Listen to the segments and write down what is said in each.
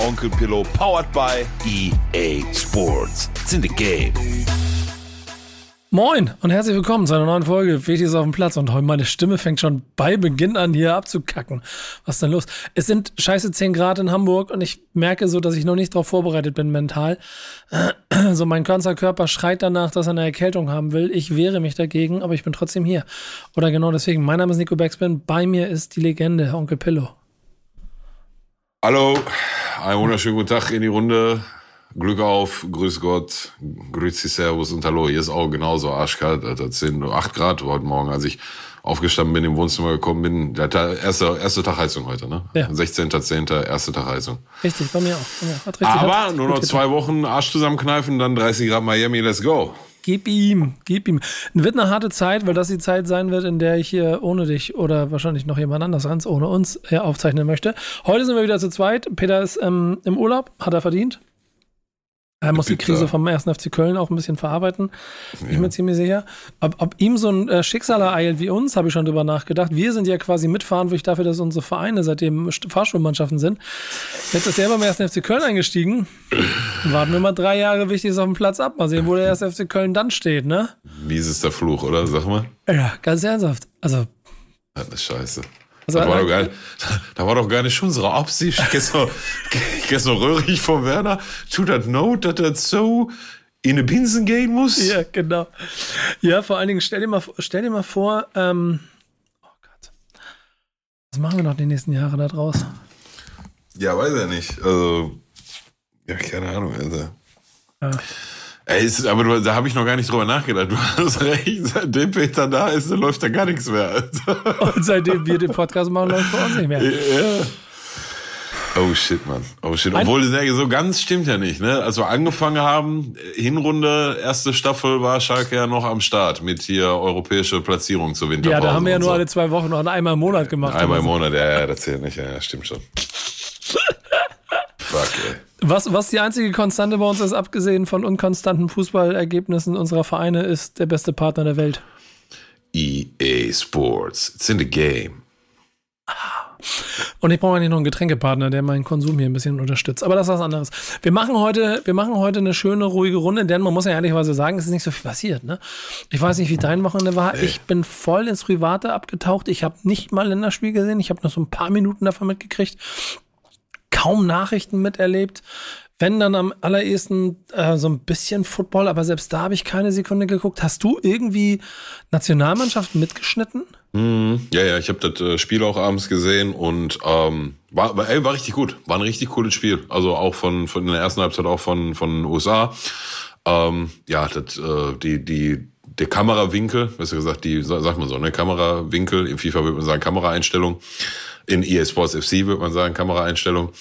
Onkel Pillow, powered by EA Sports. It's in the game. Moin und herzlich willkommen zu einer neuen Folge Wichtig ist auf dem Platz. Und heute meine Stimme fängt schon bei Beginn an hier abzukacken. Was ist denn los? Es sind scheiße 10 Grad in Hamburg und ich merke so, dass ich noch nicht darauf vorbereitet bin mental. So mein ganzer Körper schreit danach, dass er eine Erkältung haben will. Ich wehre mich dagegen, aber ich bin trotzdem hier. Oder genau deswegen. Mein Name ist Nico Backspin. Bei mir ist die Legende, Onkel Pillow. Hallo, einen wunderschönen guten Tag in die Runde. Glück auf, grüß Gott, grüezi servus und hallo. Hier ist auch genauso arschkalt, Alter, 10, 8 Grad heute Morgen, als ich aufgestanden bin, im Wohnzimmer gekommen bin. Der erste, erste Tag Heizung heute, ne? Ja. 16.10., erste Tag Heizung. Richtig, bei mir auch. Bei mir. Richtig, Aber nur noch zwei Wochen Arsch zusammenkneifen, dann 30 Grad Miami, let's go. Gib ihm, gib ihm. Wird eine harte Zeit, weil das die Zeit sein wird, in der ich hier ohne dich oder wahrscheinlich noch jemand anders ans ohne uns hier aufzeichnen möchte. Heute sind wir wieder zu zweit. Peter ist ähm, im Urlaub, hat er verdient. Er muss die Krise vom 1. FC Köln auch ein bisschen verarbeiten. Ja. Ich bin mir ziemlich sicher. Ob, ob ihm so ein äh, Schicksal ereilt wie uns, habe ich schon drüber nachgedacht. Wir sind ja quasi mitverantwortlich dafür, dass unsere Vereine seitdem Fahrschulmannschaften sind. Jetzt ist er beim 1. FC Köln eingestiegen. Warten wir mal drei Jahre wichtig auf dem Platz ab. Mal sehen, wo der 1. FC Köln dann steht, ne? Wie ist der Fluch, oder? Sag mal. Ja, ganz ernsthaft. Also. Das ist scheiße. Also, das, war doch gar, da war doch gar nicht unsere Absicht. Gestern, gestern röhrig von Werner. Tut das not, dass das so in eine Binsen gehen muss? Ja, genau. Ja, vor allen Dingen, stell dir mal, stell dir mal vor, ähm, oh Gott. Was machen wir noch die nächsten Jahre da draus? Ja, weiß ja nicht. Also, ja, keine Ahnung, also. Ja. Ey, ist, aber da habe ich noch gar nicht drüber nachgedacht. Du hast recht, seitdem Peter da ist, läuft da gar nichts mehr. Und seitdem wir den Podcast machen, läuft bei uns nicht mehr. Ja. Oh shit, Mann. Oh shit. Obwohl, so ganz stimmt ja nicht, ne? Als wir angefangen haben, Hinrunde, erste Staffel war Schalke ja noch am Start mit hier europäische Platzierung zu Winter. Ja, da haben wir ja nur so. alle zwei Wochen noch einmal im Monat gemacht. Einmal im Monat, ja, ja, das zählt nicht, ja, ja stimmt schon. Fuck, ey. Was, was die einzige Konstante bei uns ist, abgesehen von unkonstanten Fußballergebnissen unserer Vereine, ist der beste Partner der Welt. EA Sports. It's in the game. Und ich brauche eigentlich noch einen Getränkepartner, der meinen Konsum hier ein bisschen unterstützt. Aber das ist was anderes. Wir machen heute, wir machen heute eine schöne, ruhige Runde, denn man muss ja ehrlicherweise sagen, es ist nicht so viel passiert. Ne? Ich weiß nicht, wie dein Wochenende war. Ich bin voll ins Private abgetaucht. Ich habe nicht mal Länderspiel gesehen. Ich habe noch so ein paar Minuten davon mitgekriegt kaum Nachrichten miterlebt. Wenn dann am allerersten äh, so ein bisschen Football, aber selbst da habe ich keine Sekunde geguckt. Hast du irgendwie Nationalmannschaft mitgeschnitten? Mhm. Ja, ja, ich habe das äh, Spiel auch abends gesehen und ähm, war, ey, war richtig gut. War ein richtig cooles Spiel. Also auch von, von in der ersten Halbzeit auch von, von USA. Ähm, ja, das, äh, die, die, der Kamerawinkel, besser gesagt, die, sag mal so, ne, Kamerawinkel, im FIFA würde man sagen Kameraeinstellung in EA Sports FC, würde man sagen, Kameraeinstellung.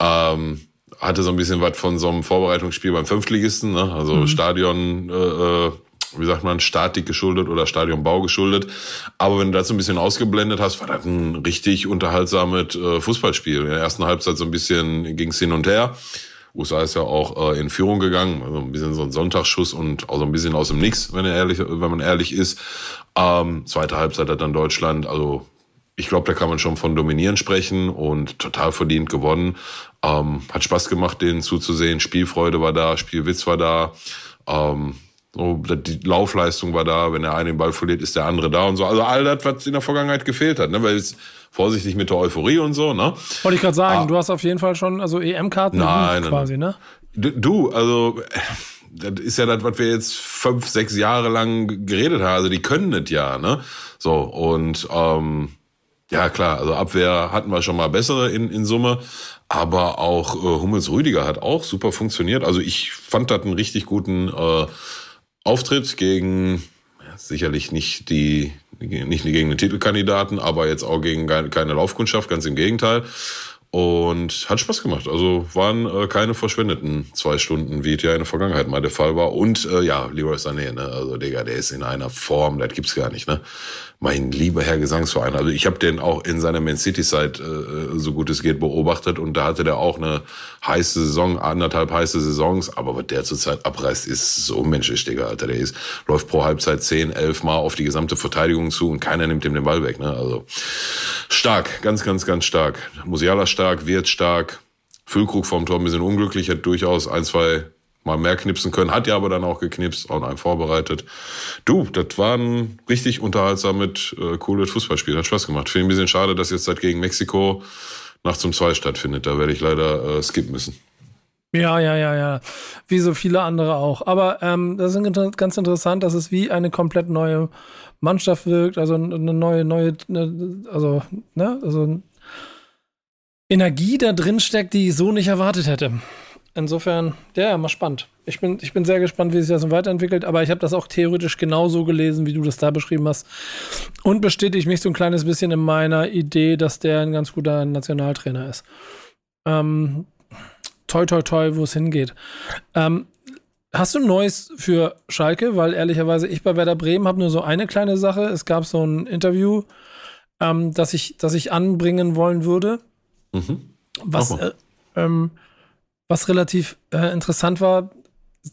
Ähm, hatte so ein bisschen was von so einem Vorbereitungsspiel beim Fünftligisten, ne? also mhm. Stadion, äh, äh, wie sagt man, Statik geschuldet oder Stadionbau geschuldet. Aber wenn du das so ein bisschen ausgeblendet hast, war das ein richtig unterhaltsames äh, Fußballspiel. In der ersten Halbzeit so ein bisschen ging's hin und her. USA ist ja auch äh, in Führung gegangen, also ein bisschen so ein Sonntagsschuss und auch so ein bisschen aus dem Nix, wenn, ehrlich, wenn man ehrlich ist. Ähm, zweite Halbzeit hat dann Deutschland, also ich glaube, da kann man schon von Dominieren sprechen und total verdient gewonnen. Ähm, hat Spaß gemacht, denen zuzusehen. Spielfreude war da, Spielwitz war da. Ähm, so, die Laufleistung war da. Wenn der eine den Ball verliert, ist der andere da und so. Also all das, was in der Vergangenheit gefehlt hat. Ne? Weil es vorsichtig mit der Euphorie und so. Ne? Wollte ich gerade sagen, ah, du hast auf jeden Fall schon also EM-Karten quasi, ne? Du, also das ist ja das, was wir jetzt fünf, sechs Jahre lang geredet haben. Also die können das ja, ne? So und ähm, ja, klar, also Abwehr hatten wir schon mal bessere in, in Summe, aber auch äh, Hummels Rüdiger hat auch super funktioniert. Also ich fand das einen richtig guten äh, Auftritt gegen ja, sicherlich nicht die nicht gegen den Titelkandidaten, aber jetzt auch gegen keine Laufkundschaft, ganz im Gegenteil. Und hat Spaß gemacht. Also waren äh, keine verschwendeten zwei Stunden, wie es ja in der Vergangenheit mal der Fall war. Und äh, ja, Leroy Sané, ne? Also Digga, der ist in einer Form, das gibt's gar nicht, ne? Mein lieber Herr Gesangsverein. Also ich habe den auch in seiner Man City-Zeit äh, so gut es geht beobachtet und da hatte der auch eine heiße Saison, anderthalb heiße Saisons, aber was der zurzeit abreißt, ist so menschlich, Digga, Alter. Der ist, läuft pro Halbzeit zehn, elf Mal auf die gesamte Verteidigung zu und keiner nimmt ihm den Ball weg, ne? Also stark, ganz, ganz, ganz stark. Musiala stark, Wirt stark. Füllkrug vom Tor ein bisschen unglücklich, hat durchaus ein, zwei mal mehr knipsen können, hat ja aber dann auch geknipst, auch einen vorbereitet. Du, das war ein richtig unterhaltsames, äh, cooles Fußballspiel, hat Spaß gemacht. Finde ein bisschen schade, dass jetzt halt gegen Mexiko nach zum 2 stattfindet. Da werde ich leider äh, skippen müssen. Ja, ja, ja, ja. Wie so viele andere auch. Aber ähm, das ist ganz interessant, dass es wie eine komplett neue Mannschaft wirkt, also eine neue, neue, ne, also, ne, also Energie da drin steckt, die ich so nicht erwartet hätte. Insofern, ja, mal spannend. Ich bin, ich bin sehr gespannt, wie sich das so weiterentwickelt, aber ich habe das auch theoretisch genauso gelesen, wie du das da beschrieben hast. Und bestätige mich so ein kleines bisschen in meiner Idee, dass der ein ganz guter Nationaltrainer ist. Ähm, toi, toi, toi, wo es hingeht. Ähm, hast du Neues für Schalke? Weil ehrlicherweise, ich bei Werder Bremen habe nur so eine kleine Sache. Es gab so ein Interview, ähm, das, ich, das ich anbringen wollen würde. Mhm. Was, äh, ähm, was relativ äh, interessant war,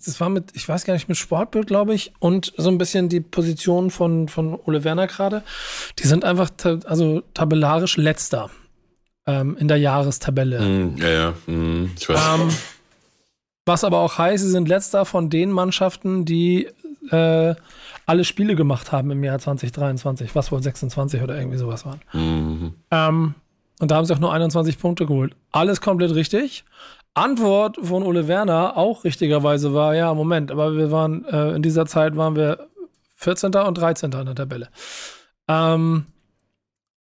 das war mit, ich weiß gar nicht, mit Sportbild, glaube ich, und so ein bisschen die Position von, von Ole Werner gerade. Die sind einfach, ta also tabellarisch letzter ähm, in der Jahrestabelle. Mm, ja, ja, mm, ich weiß. Ähm, was aber auch heißt, sie sind letzter von den Mannschaften, die äh, alle Spiele gemacht haben im Jahr 2023, was wohl 26 oder irgendwie sowas waren. Mhm. Ähm, und da haben sie auch nur 21 Punkte geholt. Alles komplett richtig. Antwort von Ole Werner auch richtigerweise war, ja, Moment, aber wir waren, äh, in dieser Zeit waren wir 14. und 13. in der Tabelle. Ähm,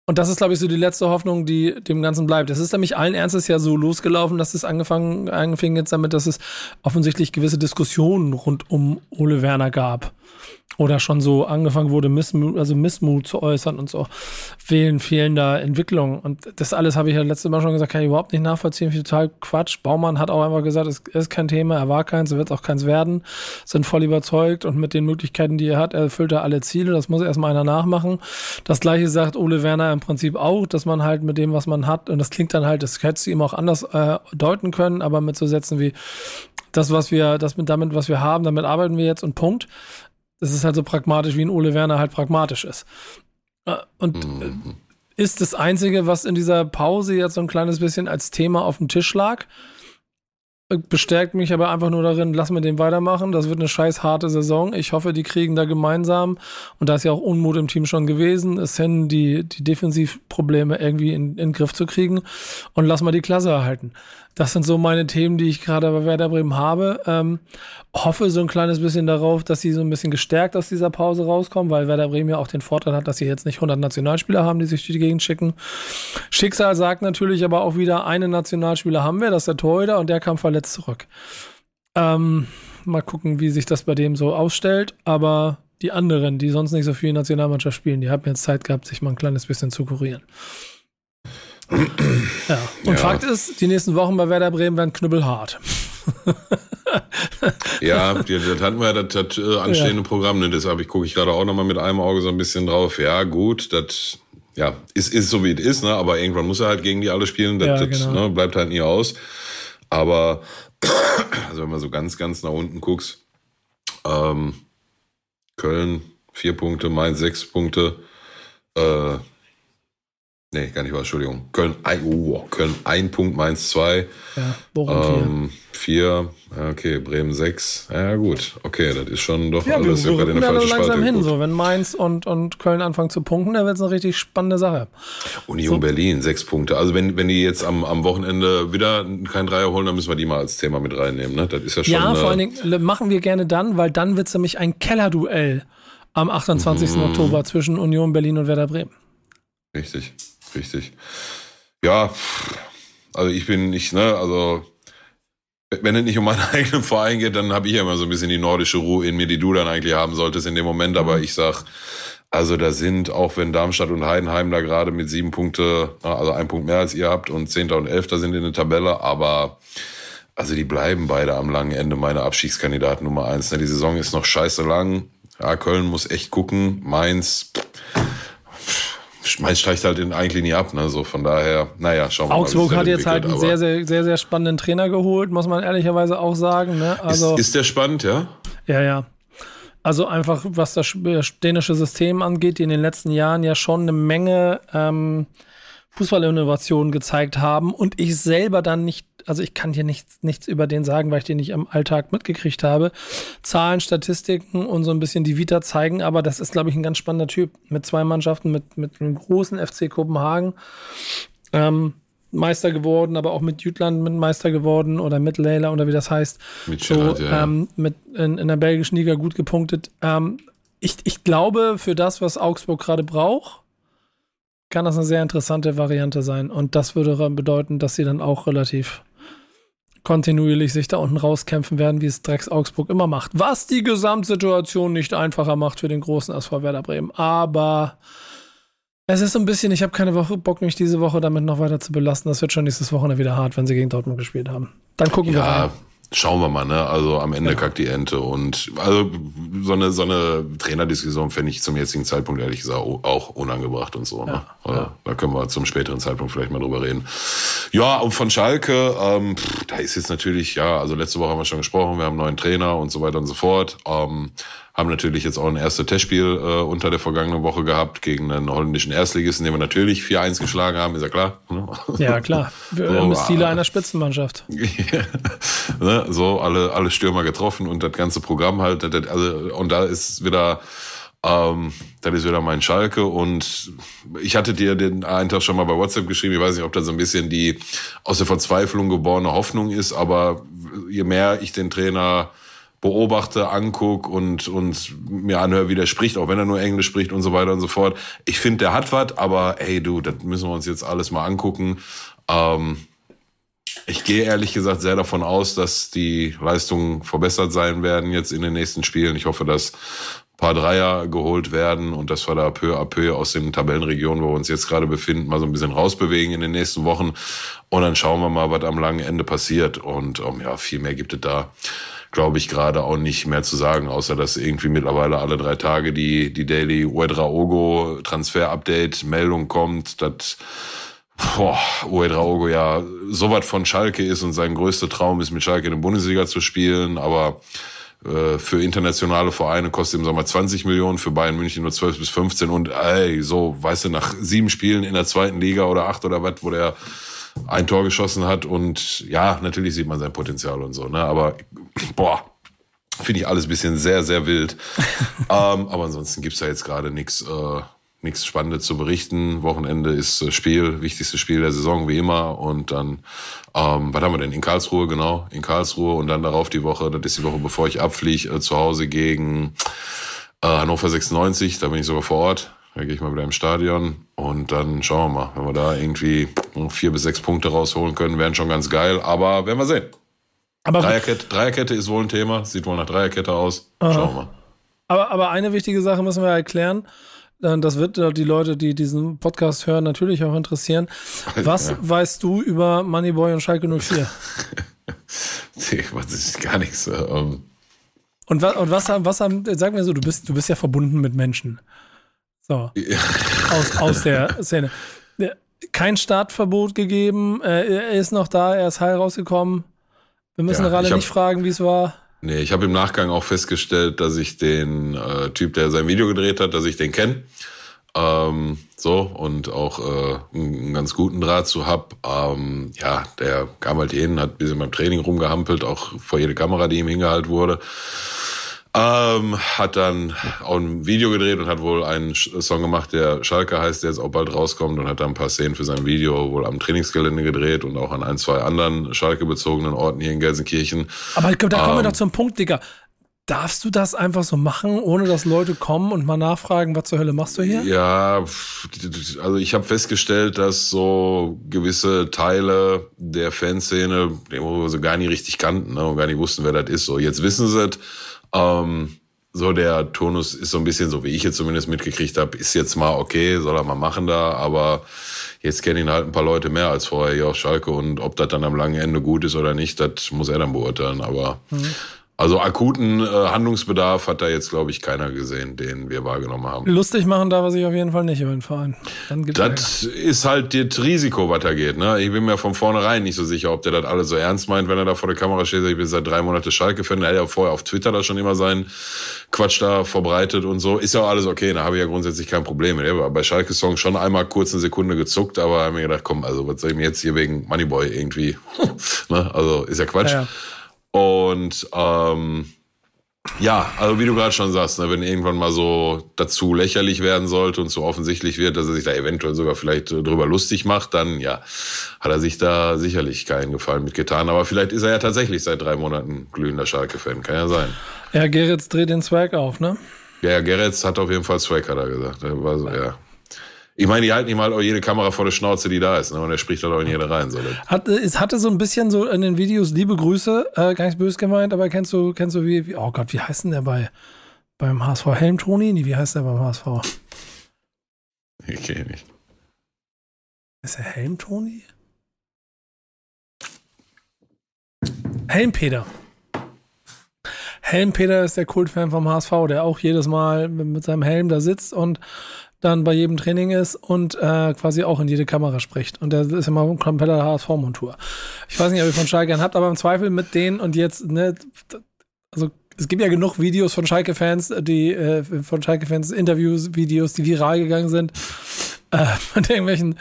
und das ist, glaube ich, so die letzte Hoffnung, die dem Ganzen bleibt. Es ist nämlich allen Ernstes ja so losgelaufen, dass es angefangen, angefangen jetzt damit, dass es offensichtlich gewisse Diskussionen rund um Ole Werner gab oder schon so angefangen wurde, Missmut, also Missmut zu äußern und so, fehlen fehlender Entwicklung. Und das alles habe ich ja letztes Mal schon gesagt, kann ich überhaupt nicht nachvollziehen, total Quatsch. Baumann hat auch einfach gesagt, es ist kein Thema, er war keins, er wird auch keins werden, sind voll überzeugt und mit den Möglichkeiten, die er hat, erfüllt er alle Ziele, das muss erstmal einer nachmachen. Das gleiche sagt Ole Werner im Prinzip auch, dass man halt mit dem, was man hat, und das klingt dann halt, das hätte ihm auch anders äh, deuten können, aber mit so Sätzen wie, das, was wir, das mit damit, was wir haben, damit arbeiten wir jetzt und Punkt. Das ist halt so pragmatisch, wie ein Ole Werner halt pragmatisch ist. Äh, und mhm. ist das Einzige, was in dieser Pause jetzt so ein kleines bisschen als Thema auf dem Tisch lag. Äh, bestärkt mich aber einfach nur darin, lass mir den weitermachen. Das wird eine scheiß harte Saison. Ich hoffe, die kriegen da gemeinsam, und da ist ja auch Unmut im Team schon gewesen, es hin, die, die Defensivprobleme irgendwie in, in den Griff zu kriegen und lass mal die Klasse erhalten. Das sind so meine Themen, die ich gerade bei Werder Bremen habe. Ähm, hoffe so ein kleines bisschen darauf, dass sie so ein bisschen gestärkt aus dieser Pause rauskommen, weil Werder Bremen ja auch den Vorteil hat, dass sie jetzt nicht 100 Nationalspieler haben, die sich durch die Gegend schicken. Schicksal sagt natürlich aber auch wieder, einen Nationalspieler haben wir, das ist der Torhüter und der kam verletzt zurück. Ähm, mal gucken, wie sich das bei dem so ausstellt, aber die anderen, die sonst nicht so viel Nationalmannschaft spielen, die haben jetzt Zeit gehabt, sich mal ein kleines bisschen zu kurieren. Ja. Und ja. Fakt ist, die nächsten Wochen bei Werder Bremen werden knüppelhart. ja, das hatten wir ja das, das äh, anstehende ja. Programm, ne? deshalb gucke ich gerade auch nochmal mit einem Auge so ein bisschen drauf. Ja, gut, das ja, ist, ist so wie es ist, ne? aber irgendwann muss er halt gegen die alle spielen, das, ja, genau. ne? bleibt halt nie aus. Aber also wenn man so ganz, ganz nach unten guckst, ähm, Köln vier Punkte, Mainz sechs Punkte, äh, Nee, gar nicht wahr, Entschuldigung. Köln, ein, oh, Köln ein Punkt, Mainz zwei. Ja, Bochum ähm, vier. vier. Okay, Bremen sechs. Ja, gut. Okay, das ist schon doch ja, alles wir, wir gerade in der falschen langsam Spalte. hin. So, wenn Mainz und, und Köln anfangen zu punkten, dann wird es eine richtig spannende Sache. Union so. Berlin, sechs Punkte. Also wenn, wenn die jetzt am, am Wochenende wieder keinen Dreier holen, dann müssen wir die mal als Thema mit reinnehmen. Ne? Das ist ja schon. Ja, vor allen Dingen machen wir gerne dann, weil dann wird es nämlich ein Kellerduell am 28. Mhm. Oktober zwischen Union Berlin und Werder Bremen. Richtig richtig. Ja, also ich bin nicht, ne, also wenn es nicht um meinen eigenen Verein geht, dann habe ich ja immer so ein bisschen die nordische Ruhe in mir, die du dann eigentlich haben solltest in dem Moment. Aber mhm. ich sag, Also da sind, auch wenn Darmstadt und Heidenheim da gerade mit sieben Punkte, also ein Punkt mehr als ihr habt und Zehnter und Elfter sind in der Tabelle, aber also die bleiben beide am langen Ende meine Abstiegskandidaten Nummer eins. Ne? Die Saison ist noch scheiße lang. Ja, Köln muss echt gucken. Mainz, Mainz steigt halt in eigentlich nie ab. Ne? So von daher, naja, schauen wir Augsburg mal. Augsburg hat jetzt halt einen sehr, sehr, sehr, sehr spannenden Trainer geholt, muss man ehrlicherweise auch sagen. Ne? Also, ist, ist der spannend, ja? Ja, ja. Also einfach, was das dänische System angeht, die in den letzten Jahren ja schon eine Menge ähm, Fußballinnovationen gezeigt haben und ich selber dann nicht, also ich kann dir nichts, nichts über den sagen, weil ich den nicht im Alltag mitgekriegt habe. Zahlen, Statistiken und so ein bisschen die Vita zeigen, aber das ist, glaube ich, ein ganz spannender Typ mit zwei Mannschaften, mit, mit einem großen FC Kopenhagen. Ähm, Meister geworden, aber auch mit Jütland mit Meister geworden oder mit Leila oder wie das heißt. Mit so, ja, ähm, mit in, in, der belgischen Liga gut gepunktet. Ähm, ich, ich glaube, für das, was Augsburg gerade braucht, kann das eine sehr interessante Variante sein. Und das würde bedeuten, dass sie dann auch relativ kontinuierlich sich da unten rauskämpfen werden, wie es Drecks Augsburg immer macht. Was die Gesamtsituation nicht einfacher macht für den großen SV Werder Bremen. Aber es ist so ein bisschen, ich habe keine Woche Bock, mich diese Woche damit noch weiter zu belasten. Das wird schon nächstes Wochenende wieder hart, wenn sie gegen Dortmund gespielt haben. Dann gucken ja, wir rein. Schauen wir mal, ne? Also am Ende genau. kackt die Ente. Und also so eine, so eine Trainerdiskussion fände ich zum jetzigen Zeitpunkt ehrlich gesagt auch unangebracht und so. Ne? Ja, also, ja. Da können wir zum späteren Zeitpunkt vielleicht mal drüber reden. Ja, und von Schalke, ähm, pff, da ist jetzt natürlich, ja, also letzte Woche haben wir schon gesprochen, wir haben einen neuen Trainer und so weiter und so fort. Ähm, haben natürlich jetzt auch ein erstes Testspiel äh, unter der vergangenen Woche gehabt gegen einen holländischen Erstligisten, den wir natürlich 4-1 geschlagen haben, ist ja klar. Ne? Ja, klar. Wir so, haben Ziele einer Spitzenmannschaft. ne? So, alle, alle Stürmer getroffen und das ganze Programm halt. Also, und da ist wieder ähm, das ist wieder mein Schalke und ich hatte dir den einen Tag schon mal bei WhatsApp geschrieben. Ich weiß nicht, ob das so ein bisschen die aus der Verzweiflung geborene Hoffnung ist, aber je mehr ich den Trainer beobachte, anguck und, und mir anhöre, wie der spricht, auch wenn er nur Englisch spricht und so weiter und so fort. Ich finde, der hat was, aber hey du, das müssen wir uns jetzt alles mal angucken. Ähm, ich gehe ehrlich gesagt sehr davon aus, dass die Leistungen verbessert sein werden jetzt in den nächsten Spielen. Ich hoffe, dass paar Dreier geholt werden und dass wir da peu à peu aus den Tabellenregionen, wo wir uns jetzt gerade befinden, mal so ein bisschen rausbewegen in den nächsten Wochen. Und dann schauen wir mal, was am langen Ende passiert. Und um, ja, viel mehr gibt es da glaube ich, gerade auch nicht mehr zu sagen, außer dass irgendwie mittlerweile alle drei Tage die, die Daily Uedraogo Transfer Update Meldung kommt, dass boah, Uedraogo ja so was von Schalke ist und sein größter Traum ist, mit Schalke in der Bundesliga zu spielen, aber äh, für internationale Vereine kostet im Sommer 20 Millionen, für Bayern München nur 12 bis 15 und ey, so, weißt du, nach sieben Spielen in der zweiten Liga oder acht oder was, wo der ein Tor geschossen hat und ja, natürlich sieht man sein Potenzial und so, ne? Aber boah, finde ich alles bisschen sehr, sehr wild. ähm, aber ansonsten gibt's da jetzt gerade nichts äh, nichts Spannendes zu berichten. Wochenende ist äh, Spiel, wichtigstes Spiel der Saison wie immer. Und dann, ähm, was haben wir denn? In Karlsruhe, genau, in Karlsruhe und dann darauf die Woche, das ist die Woche, bevor ich abfliege, äh, zu Hause gegen äh, Hannover 96, da bin ich sogar vor Ort. Da gehe ich mal wieder im Stadion und dann schauen wir mal, wenn wir da irgendwie vier bis sechs Punkte rausholen können, wären schon ganz geil, aber werden wir sehen. Aber Dreierkette, Dreierkette ist wohl ein Thema, sieht wohl nach Dreierkette aus. Aha. Schauen wir mal. Aber, aber eine wichtige Sache müssen wir erklären. Das wird die Leute, die diesen Podcast hören, natürlich auch interessieren. Was ja. weißt du über Moneyboy und Schalke 04? nee, was ist gar nichts. Ähm. Und, was, und was haben, was haben, sag mir so, du bist, du bist ja verbunden mit Menschen. So. Ja. Aus, aus der Szene. Kein Startverbot gegeben. Äh, er ist noch da, er ist heil rausgekommen. Wir müssen ja, gerade nicht fragen, wie es war. Nee, ich habe im Nachgang auch festgestellt, dass ich den äh, Typ, der sein Video gedreht hat, dass ich den kenne. Ähm, so, und auch äh, einen ganz guten Draht zu hab. Ähm, ja, der kam halt hin, hat ein bisschen beim Training rumgehampelt, auch vor jede Kamera, die ihm hingehalten wurde. Ähm, hat dann auch ein Video gedreht und hat wohl einen Song gemacht, der Schalke heißt, der jetzt auch bald rauskommt und hat dann ein paar Szenen für sein Video wohl am Trainingsgelände gedreht und auch an ein, zwei anderen Schalke-bezogenen Orten hier in Gelsenkirchen. Aber ich glaube, da kommen wir ähm, doch zum Punkt, Digga. Darfst du das einfach so machen, ohne dass Leute kommen und mal nachfragen, was zur Hölle machst du hier? Ja, also ich habe festgestellt, dass so gewisse Teile der Fanszene, den wir so gar nicht richtig kannten ne, und gar nicht wussten, wer das ist, so jetzt wissen sie es ähm, so der Turnus ist so ein bisschen, so wie ich jetzt zumindest mitgekriegt habe, ist jetzt mal okay, soll er mal machen da, aber jetzt kennen ihn halt ein paar Leute mehr als vorher hier auf Schalke und ob das dann am langen Ende gut ist oder nicht, das muss er dann beurteilen, aber mhm. Also akuten äh, Handlungsbedarf hat da jetzt, glaube ich, keiner gesehen, den wir wahrgenommen haben. Lustig machen darf er sich auf jeden Fall nicht über den Verein. Das ist halt das Risiko, was da geht. Ne? Ich bin mir von vornherein nicht so sicher, ob der das alles so ernst meint, wenn er da vor der Kamera steht. Ich bin seit drei Monaten Schalke-Fan. Er hat ja vorher auf Twitter da schon immer seinen Quatsch da verbreitet und so. Ist ja auch alles okay, da habe ich ja grundsätzlich kein Problem mit. Er war bei Schalke-Song schon einmal kurz eine Sekunde gezuckt, aber habe mir gedacht, komm, also was soll ich mir jetzt hier wegen Moneyboy irgendwie, ne? also ist ja Quatsch. Ja, ja. Und ähm, ja, also wie du gerade schon sagst, ne, wenn irgendwann mal so dazu lächerlich werden sollte und so offensichtlich wird, dass er sich da eventuell sogar vielleicht äh, drüber lustig macht, dann ja, hat er sich da sicherlich keinen Gefallen mitgetan. Aber vielleicht ist er ja tatsächlich seit drei Monaten glühender Schalke-Fan, kann ja sein. Ja, Gerritz dreht den Swag auf, ne? Ja, Gerritz hat auf jeden Fall Swag, hat er gesagt. war so, ja. Ich meine, die halten ihm halt auch jede Kamera vor der Schnauze, die da ist. Ne? Und er spricht halt auch in jede rein. So. Hat, es hatte so ein bisschen so in den Videos liebe Grüße, äh, gar nicht böse gemeint, aber kennst du, kennst du wie, wie oh Gott, wie heißt denn der bei beim HSV? Helm Toni? Nee, wie heißt der beim HSV? Ich kenne nicht. Ist er Helm Toni? Helm Peter. Helm Peter ist der Kultfan vom HSV, der auch jedes Mal mit seinem Helm da sitzt und dann bei jedem Training ist und äh, quasi auch in jede Kamera spricht. Und der ist immer ein kompletter HSV-Montur. Ich weiß nicht, ob ihr von Schalke habt, aber im Zweifel mit denen und jetzt, ne, also es gibt ja genug Videos von Schalke-Fans, die äh, von Schalke-Fans Interviews, Videos, die viral gegangen sind, äh, mit irgendwelchen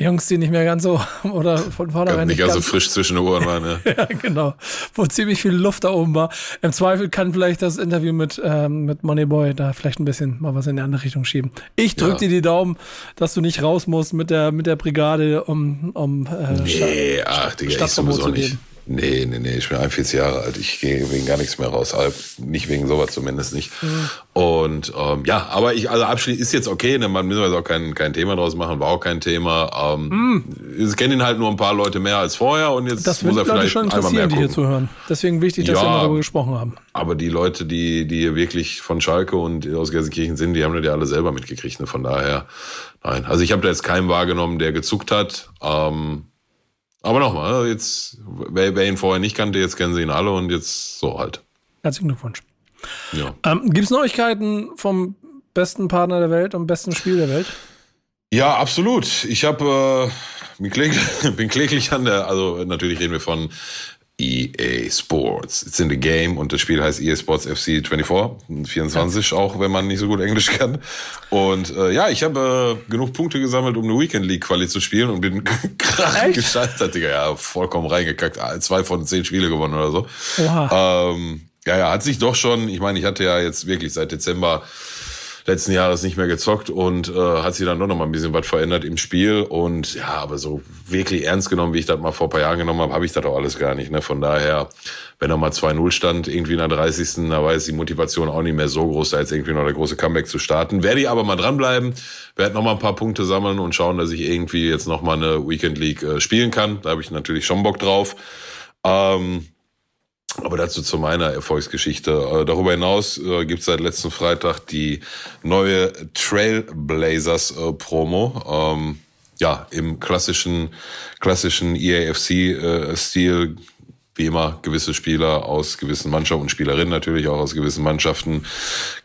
Jungs, die nicht mehr ganz so oder von vornherein nicht, nicht ganz so frisch zwischen den Ohren waren. Ja. ja, genau. Wo ziemlich viel Luft da oben war. Im Zweifel kann vielleicht das Interview mit, ähm, mit Moneyboy da vielleicht ein bisschen mal was in die andere Richtung schieben. Ich drück ja. dir die Daumen, dass du nicht raus musst mit der, mit der Brigade, um, um äh, nee, ach, Digga, ich sowieso nicht. Geben. Nee, nee, nee, ich bin 41 Jahre alt. Ich gehe wegen gar nichts mehr raus. Nicht wegen sowas zumindest nicht. Mhm. Und ähm, ja, aber ich, also abschließend ist jetzt okay, ne, man müssen wir jetzt auch kein, kein Thema draus machen, war auch kein Thema. Ähm, mhm. Ich kenne ihn halt nur ein paar Leute mehr als vorher und jetzt das muss er vielleicht schon einmal mehr gucken. die hier zuhören. Deswegen wichtig, dass ja, wir darüber gesprochen haben. Aber die Leute, die, die hier wirklich von Schalke und aus Gelsenkirchen sind, die haben das ja alle selber mitgekriegt. Ne? Von daher, nein. Also ich habe da jetzt keinen wahrgenommen, der gezuckt hat. Ähm, aber nochmal, jetzt, wer, wer, ihn vorher nicht kannte, jetzt kennen sie ihn alle und jetzt so halt. Herzlichen Glückwunsch. Ja. Ähm, Gibt es Neuigkeiten vom besten Partner der Welt und besten Spiel der Welt? Ja, absolut. Ich habe äh, bin, kläglich, bin kläglich an der, also natürlich reden wir von EA Sports. It's in the game und das Spiel heißt EA Sports FC 24, 24 auch, wenn man nicht so gut Englisch kann. Und äh, ja, ich habe äh, genug Punkte gesammelt, um eine Weekend League Quali zu spielen und bin krass gescheitert, Digga. Ja, vollkommen reingekackt. Ah, zwei von zehn Spiele gewonnen oder so. Ähm, ja, ja, hat sich doch schon, ich meine, ich hatte ja jetzt wirklich seit Dezember letzten Jahres nicht mehr gezockt und äh, hat sich dann doch noch mal ein bisschen was verändert im Spiel. Und ja, aber so wirklich ernst genommen, wie ich das mal vor ein paar Jahren genommen habe, habe ich das auch alles gar nicht. Ne? Von daher, wenn er mal 2-0 stand, irgendwie in der 30. Da war jetzt die Motivation auch nicht mehr so groß, da jetzt irgendwie noch der große Comeback zu starten. Werde ich aber mal dranbleiben, werde noch mal ein paar Punkte sammeln und schauen, dass ich irgendwie jetzt noch mal eine Weekend League äh, spielen kann. Da habe ich natürlich schon Bock drauf. Ähm, aber dazu zu meiner Erfolgsgeschichte. Äh, darüber hinaus äh, gibt es seit letzten Freitag die neue Trailblazers äh, Promo. Ähm, ja, im klassischen, klassischen EAFC-Stil, wie immer, gewisse Spieler aus gewissen Mannschaften und Spielerinnen natürlich auch aus gewissen Mannschaften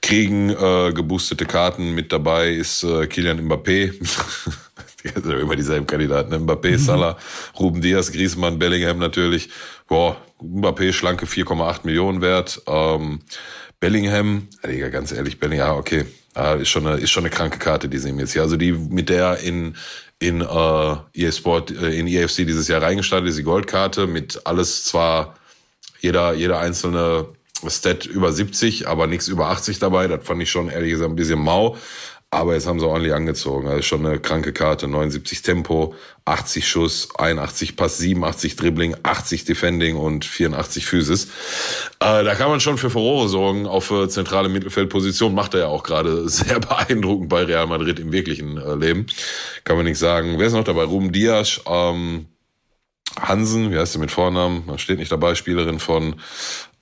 kriegen äh, geboostete Karten. Mit dabei ist äh, Kilian Mbappé. immer dieselben Kandidaten. Mbappé, mhm. Salah, Ruben Diaz, Griezmann, Bellingham natürlich. Boah, Mbappé schlanke 4,8 Millionen wert. Ähm, Bellingham, Digga, ganz ehrlich, Bellingham, okay, ist schon eine, ist schon eine kranke Karte, die sie ihm jetzt hier. Also die, mit der in in äh, EA Sport, äh, in EFC dieses Jahr reingestartet ist, die Goldkarte mit alles zwar jeder, jeder einzelne Stat über 70, aber nichts über 80 dabei. Das fand ich schon ehrlich gesagt ein bisschen mau. Aber jetzt haben sie ordentlich angezogen. Also schon eine kranke Karte. 79 Tempo, 80 Schuss, 81 Pass, 87 Dribbling, 80 Defending und 84 Physis. Äh, da kann man schon für Furore sorgen. Auf äh, zentrale Mittelfeldposition macht er ja auch gerade sehr beeindruckend bei Real Madrid im wirklichen äh, Leben. Kann man nicht sagen. Wer ist noch dabei? Ruben Dias, ähm, Hansen, wie heißt sie mit Vornamen? Steht nicht dabei, Spielerin von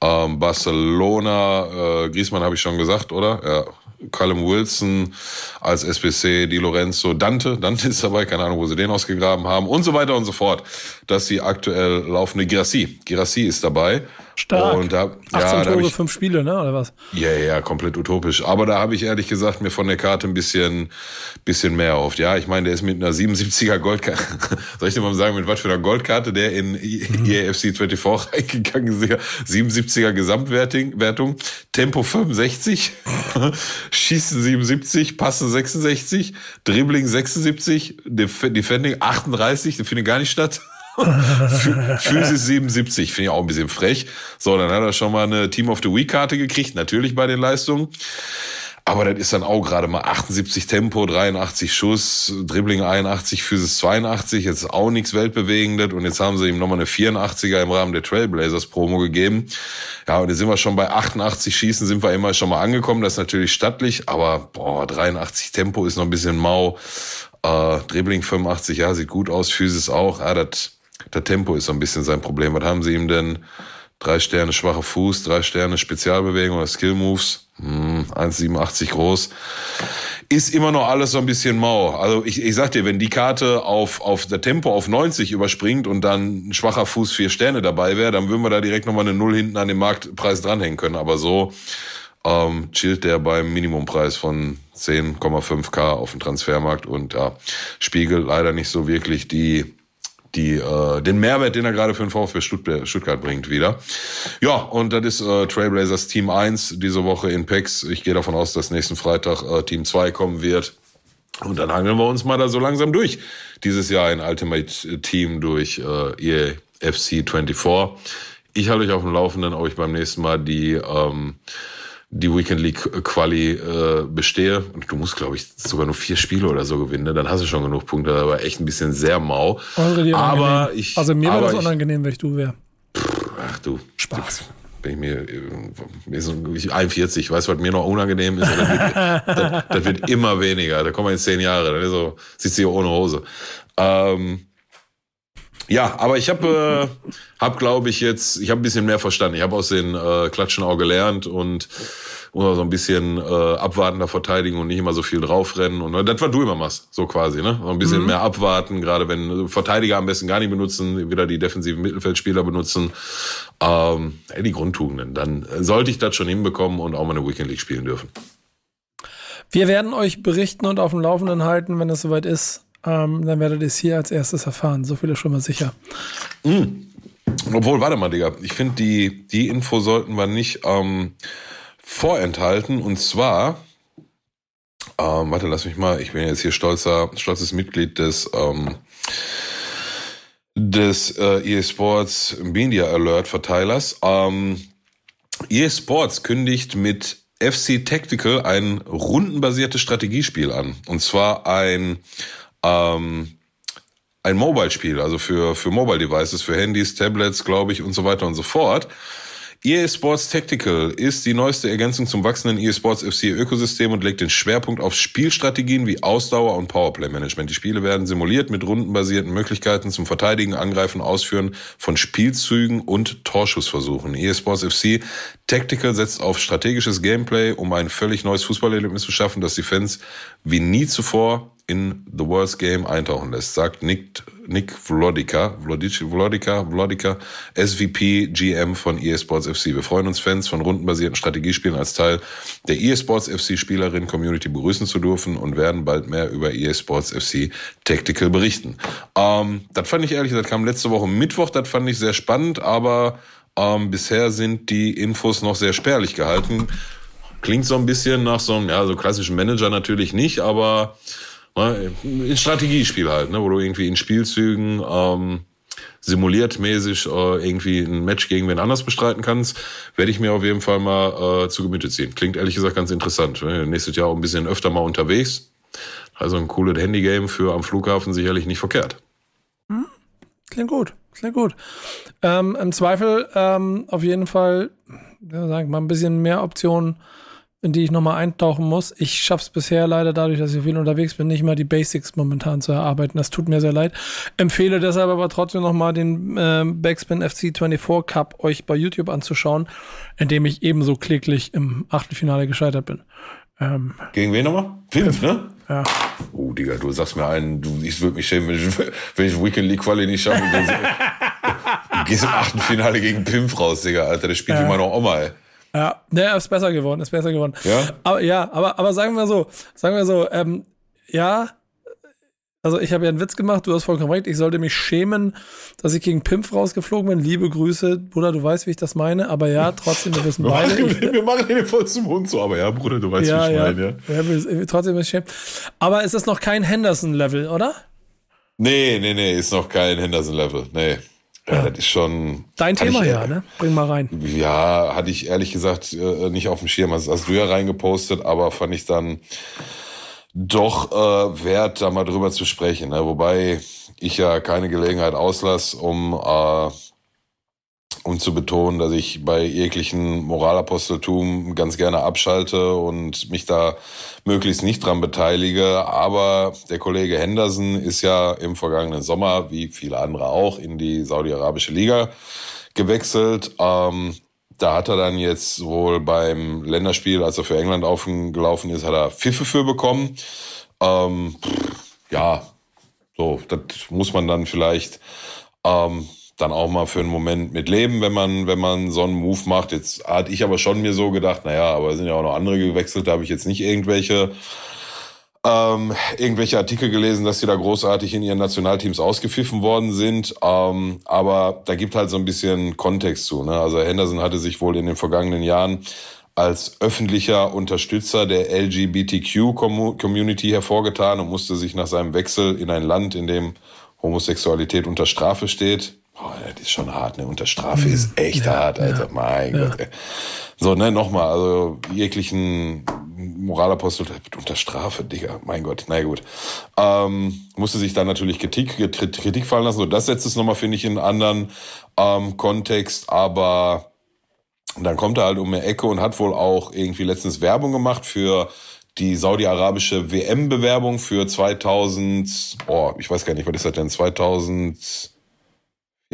Ähm, Barcelona, äh, Griezmann habe ich schon gesagt, oder? Ja. Callum Wilson als SPC, Di Lorenzo, Dante, Dante ist dabei, keine Ahnung, wo sie den ausgegraben haben und so weiter und so fort. Dass sie aktuell laufende Girassi, Girassi ist dabei. Stark. Und da, 18 ja, Tore, ich, 5 Spiele, ne? Oder was? ja, ja, komplett utopisch. Aber da habe ich ehrlich gesagt mir von der Karte ein bisschen, bisschen mehr auf. Ja, ich meine, der ist mit einer 77er Goldkarte. Soll ich dir mal sagen, mit was für einer Goldkarte der in EAFC 24 reingegangen ist? 77er Gesamtwertung, Wertung, Tempo 65, Schießen 77, Passen 66, Dribbling 76, Def Defending 38, das findet gar nicht statt. Physis 77, finde ich auch ein bisschen frech. So, dann hat er schon mal eine Team of the Week Karte gekriegt, natürlich bei den Leistungen. Aber das ist dann auch gerade mal 78 Tempo, 83 Schuss, Dribbling 81, Physis 82, jetzt auch nichts Weltbewegendes. Und jetzt haben sie ihm nochmal eine 84er im Rahmen der Trailblazers Promo gegeben. Ja, und jetzt sind wir schon bei 88 Schießen, sind wir immer schon mal angekommen. Das ist natürlich stattlich, aber boah, 83 Tempo ist noch ein bisschen mau. Äh, Dribbling 85, ja, sieht gut aus, Physis auch. Ja, das, das Tempo ist so ein bisschen sein Problem. Was haben sie ihm denn? Drei Sterne schwacher Fuß, drei Sterne Spezialbewegung oder Skill Moves, hm, 1,87 groß. Ist immer noch alles so ein bisschen mau. Also ich, ich sag dir, wenn die Karte auf, auf der Tempo auf 90 überspringt und dann ein schwacher Fuß vier Sterne dabei wäre, dann würden wir da direkt nochmal eine Null hinten an den Marktpreis dranhängen können. Aber so ähm, chillt der beim Minimumpreis von 10,5k auf dem Transfermarkt und ja, spiegelt leider nicht so wirklich die die, äh, den Mehrwert, den er gerade für den VfB Stuttgart, bringt, wieder. Ja, und das ist äh, Trailblazers Team 1 diese Woche in PEX. Ich gehe davon aus, dass nächsten Freitag äh, Team 2 kommen wird. Und dann hangeln wir uns mal da so langsam durch. Dieses Jahr ein Ultimate Team durch äh, EFC 24. Ich halte euch auf dem Laufenden, ob ich beim nächsten Mal die ähm, die Weekend League Quali äh, bestehe. Und du musst, glaube ich, sogar nur vier Spiele oder so gewinnen. Ne? Dann hast du schon genug Punkte. Das war echt ein bisschen sehr mau. Aber ich, also mir wäre das unangenehm, wenn ich du wäre. Ach du. Spaß. Bin ich mir, mir so 41, weißt du, was mir noch unangenehm ist? Das wird, das, das wird immer weniger. Da kommen wir in zehn Jahre. Dann ist so, sitzt hier ohne Hose. Ähm, ja, aber ich habe, äh, hab, glaube ich, jetzt, ich habe ein bisschen mehr verstanden. Ich habe aus den äh, Klatschen auch gelernt und muss so ein bisschen äh, abwartender verteidigen und nicht immer so viel draufrennen. Und äh, das war du immer machst, so quasi, ne? Ein bisschen mhm. mehr abwarten, gerade wenn Verteidiger am besten gar nicht benutzen, wieder die defensiven Mittelfeldspieler benutzen. Ähm, die Grundtugenden. Dann sollte ich das schon hinbekommen und auch mal eine Weekend League spielen dürfen. Wir werden euch berichten und auf dem Laufenden halten, wenn es soweit ist. Ähm, dann werdet ihr es hier als erstes erfahren. So viel ist schon mal sicher. Mhm. Obwohl, warte mal, Digga. Ich finde, die, die Info sollten wir nicht ähm, vorenthalten. Und zwar, ähm, warte, lass mich mal, ich bin jetzt hier stolzer, stolzes Mitglied des, ähm, des äh, EA Sports Media Alert Verteilers. Ähm, EA Sports kündigt mit FC Tactical ein rundenbasiertes Strategiespiel an. Und zwar ein ähm, ein Mobile-Spiel, also für, für Mobile-Devices, für Handys, Tablets, glaube ich, und so weiter und so fort. EA Sports Tactical ist die neueste Ergänzung zum wachsenden EA Sports FC Ökosystem und legt den Schwerpunkt auf Spielstrategien wie Ausdauer und Powerplay-Management. Die Spiele werden simuliert mit rundenbasierten Möglichkeiten zum Verteidigen, Angreifen, Ausführen von Spielzügen und Torschussversuchen. EA Sports FC Tactical setzt auf strategisches Gameplay, um ein völlig neues Fußballerlebnis zu schaffen, das die Fans wie nie zuvor in The World's Game eintauchen lässt, sagt Nick, Nick Vlodica, Vlodica, Vlodica, Vlodica, SVP GM von eSports FC. Wir freuen uns, Fans von rundenbasierten Strategiespielen als Teil der eSports FC Spielerin Community begrüßen zu dürfen und werden bald mehr über eSports FC Tactical berichten. Ähm, das fand ich ehrlich, das kam letzte Woche Mittwoch, das fand ich sehr spannend, aber ähm, bisher sind die Infos noch sehr spärlich gehalten. Klingt so ein bisschen nach so einem, ja, so klassischen Manager natürlich nicht, aber ein Strategiespiel halt, ne, wo du irgendwie in Spielzügen ähm, simuliert mäßig äh, irgendwie ein Match gegen wen anders bestreiten kannst, werde ich mir auf jeden Fall mal äh, zu Gemüte ziehen. Klingt ehrlich gesagt ganz interessant. Ne? Nächstes Jahr auch ein bisschen öfter mal unterwegs. Also ein cooles Handygame für am Flughafen sicherlich nicht verkehrt. Hm, klingt gut, klingt gut. Ähm, Im Zweifel ähm, auf jeden Fall, ja, wir mal, ein bisschen mehr Optionen in die ich nochmal eintauchen muss. Ich schaffe es bisher leider dadurch, dass ich viel unterwegs bin, nicht mal die Basics momentan zu erarbeiten. Das tut mir sehr leid. Empfehle deshalb aber trotzdem nochmal den äh, Backspin FC 24 Cup euch bei YouTube anzuschauen, in dem ich ebenso kläglich im Achtelfinale gescheitert bin. Ähm, Gegen wen nochmal? Fünf, ne? Ja. Oh, Digga, du sagst mir einen, du, ich würde mich schämen, wenn ich, wenn ich Weekend League Quali nicht schaffe. du gehst im Achtelfinale gegen Pimp raus, Digga, Alter. Der spielt ja. wie meine Oma, ey. Ja, der ist besser geworden, ist besser geworden. Ja. Aber ja, aber, aber sagen wir so, sagen wir so, ähm, ja, also ich habe ja einen Witz gemacht, du hast vollkommen recht, ich sollte mich schämen, dass ich gegen Pimpf rausgeflogen bin. Liebe Grüße, Bruder, du weißt, wie ich das meine, aber ja, trotzdem, wir wissen beide. wir machen den voll zum Hund so, aber ja, Bruder, du weißt, ja, wie ich ja. meine, ja. ja wir, trotzdem ist schämen. Aber ist das noch kein Henderson-Level, oder? Nee, nee, nee, ist noch kein Henderson-Level, nee. Ja, das ist schon. Dein Thema ich, ja, ne? Bring mal rein. Ja, hatte ich ehrlich gesagt äh, nicht auf dem Schirm. Das hast du ja reingepostet, aber fand ich dann doch äh, wert, da mal drüber zu sprechen. Ne? Wobei ich ja keine Gelegenheit auslasse, um äh, um zu betonen, dass ich bei jeglichen Moralaposteltum ganz gerne abschalte und mich da möglichst nicht dran beteilige. Aber der Kollege Henderson ist ja im vergangenen Sommer, wie viele andere auch, in die saudi-arabische Liga gewechselt. Ähm, da hat er dann jetzt wohl beim Länderspiel, als er für England aufgelaufen ist, hat er Pfiffe für bekommen. Ähm, ja, so, das muss man dann vielleicht ähm, dann auch mal für einen Moment mit leben, wenn man, wenn man so einen Move macht. Jetzt hatte ich aber schon mir so gedacht, naja, aber sind ja auch noch andere gewechselt, da habe ich jetzt nicht irgendwelche ähm, irgendwelche Artikel gelesen, dass sie da großartig in ihren Nationalteams ausgepfiffen worden sind. Ähm, aber da gibt halt so ein bisschen Kontext zu. Ne? Also Henderson hatte sich wohl in den vergangenen Jahren als öffentlicher Unterstützer der LGBTQ-Community hervorgetan und musste sich nach seinem Wechsel in ein Land, in dem Homosexualität unter Strafe steht, Boah, das ist schon hart, ne? Unter Strafe ist mhm. echt ja, hart, Alter. Ja, mein ja. Gott, ey. So, ne, nochmal, also jeglichen Moralapostel unter Strafe, Digga, mein Gott, na gut. Ähm, musste sich dann natürlich Kritik, Kritik fallen lassen. So, das setzt es nochmal, finde ich, in einen anderen ähm, Kontext, aber dann kommt er halt um eine Ecke und hat wohl auch irgendwie letztens Werbung gemacht für die saudi-arabische WM-Bewerbung für 2000, oh, ich weiß gar nicht, was ist das denn, 2000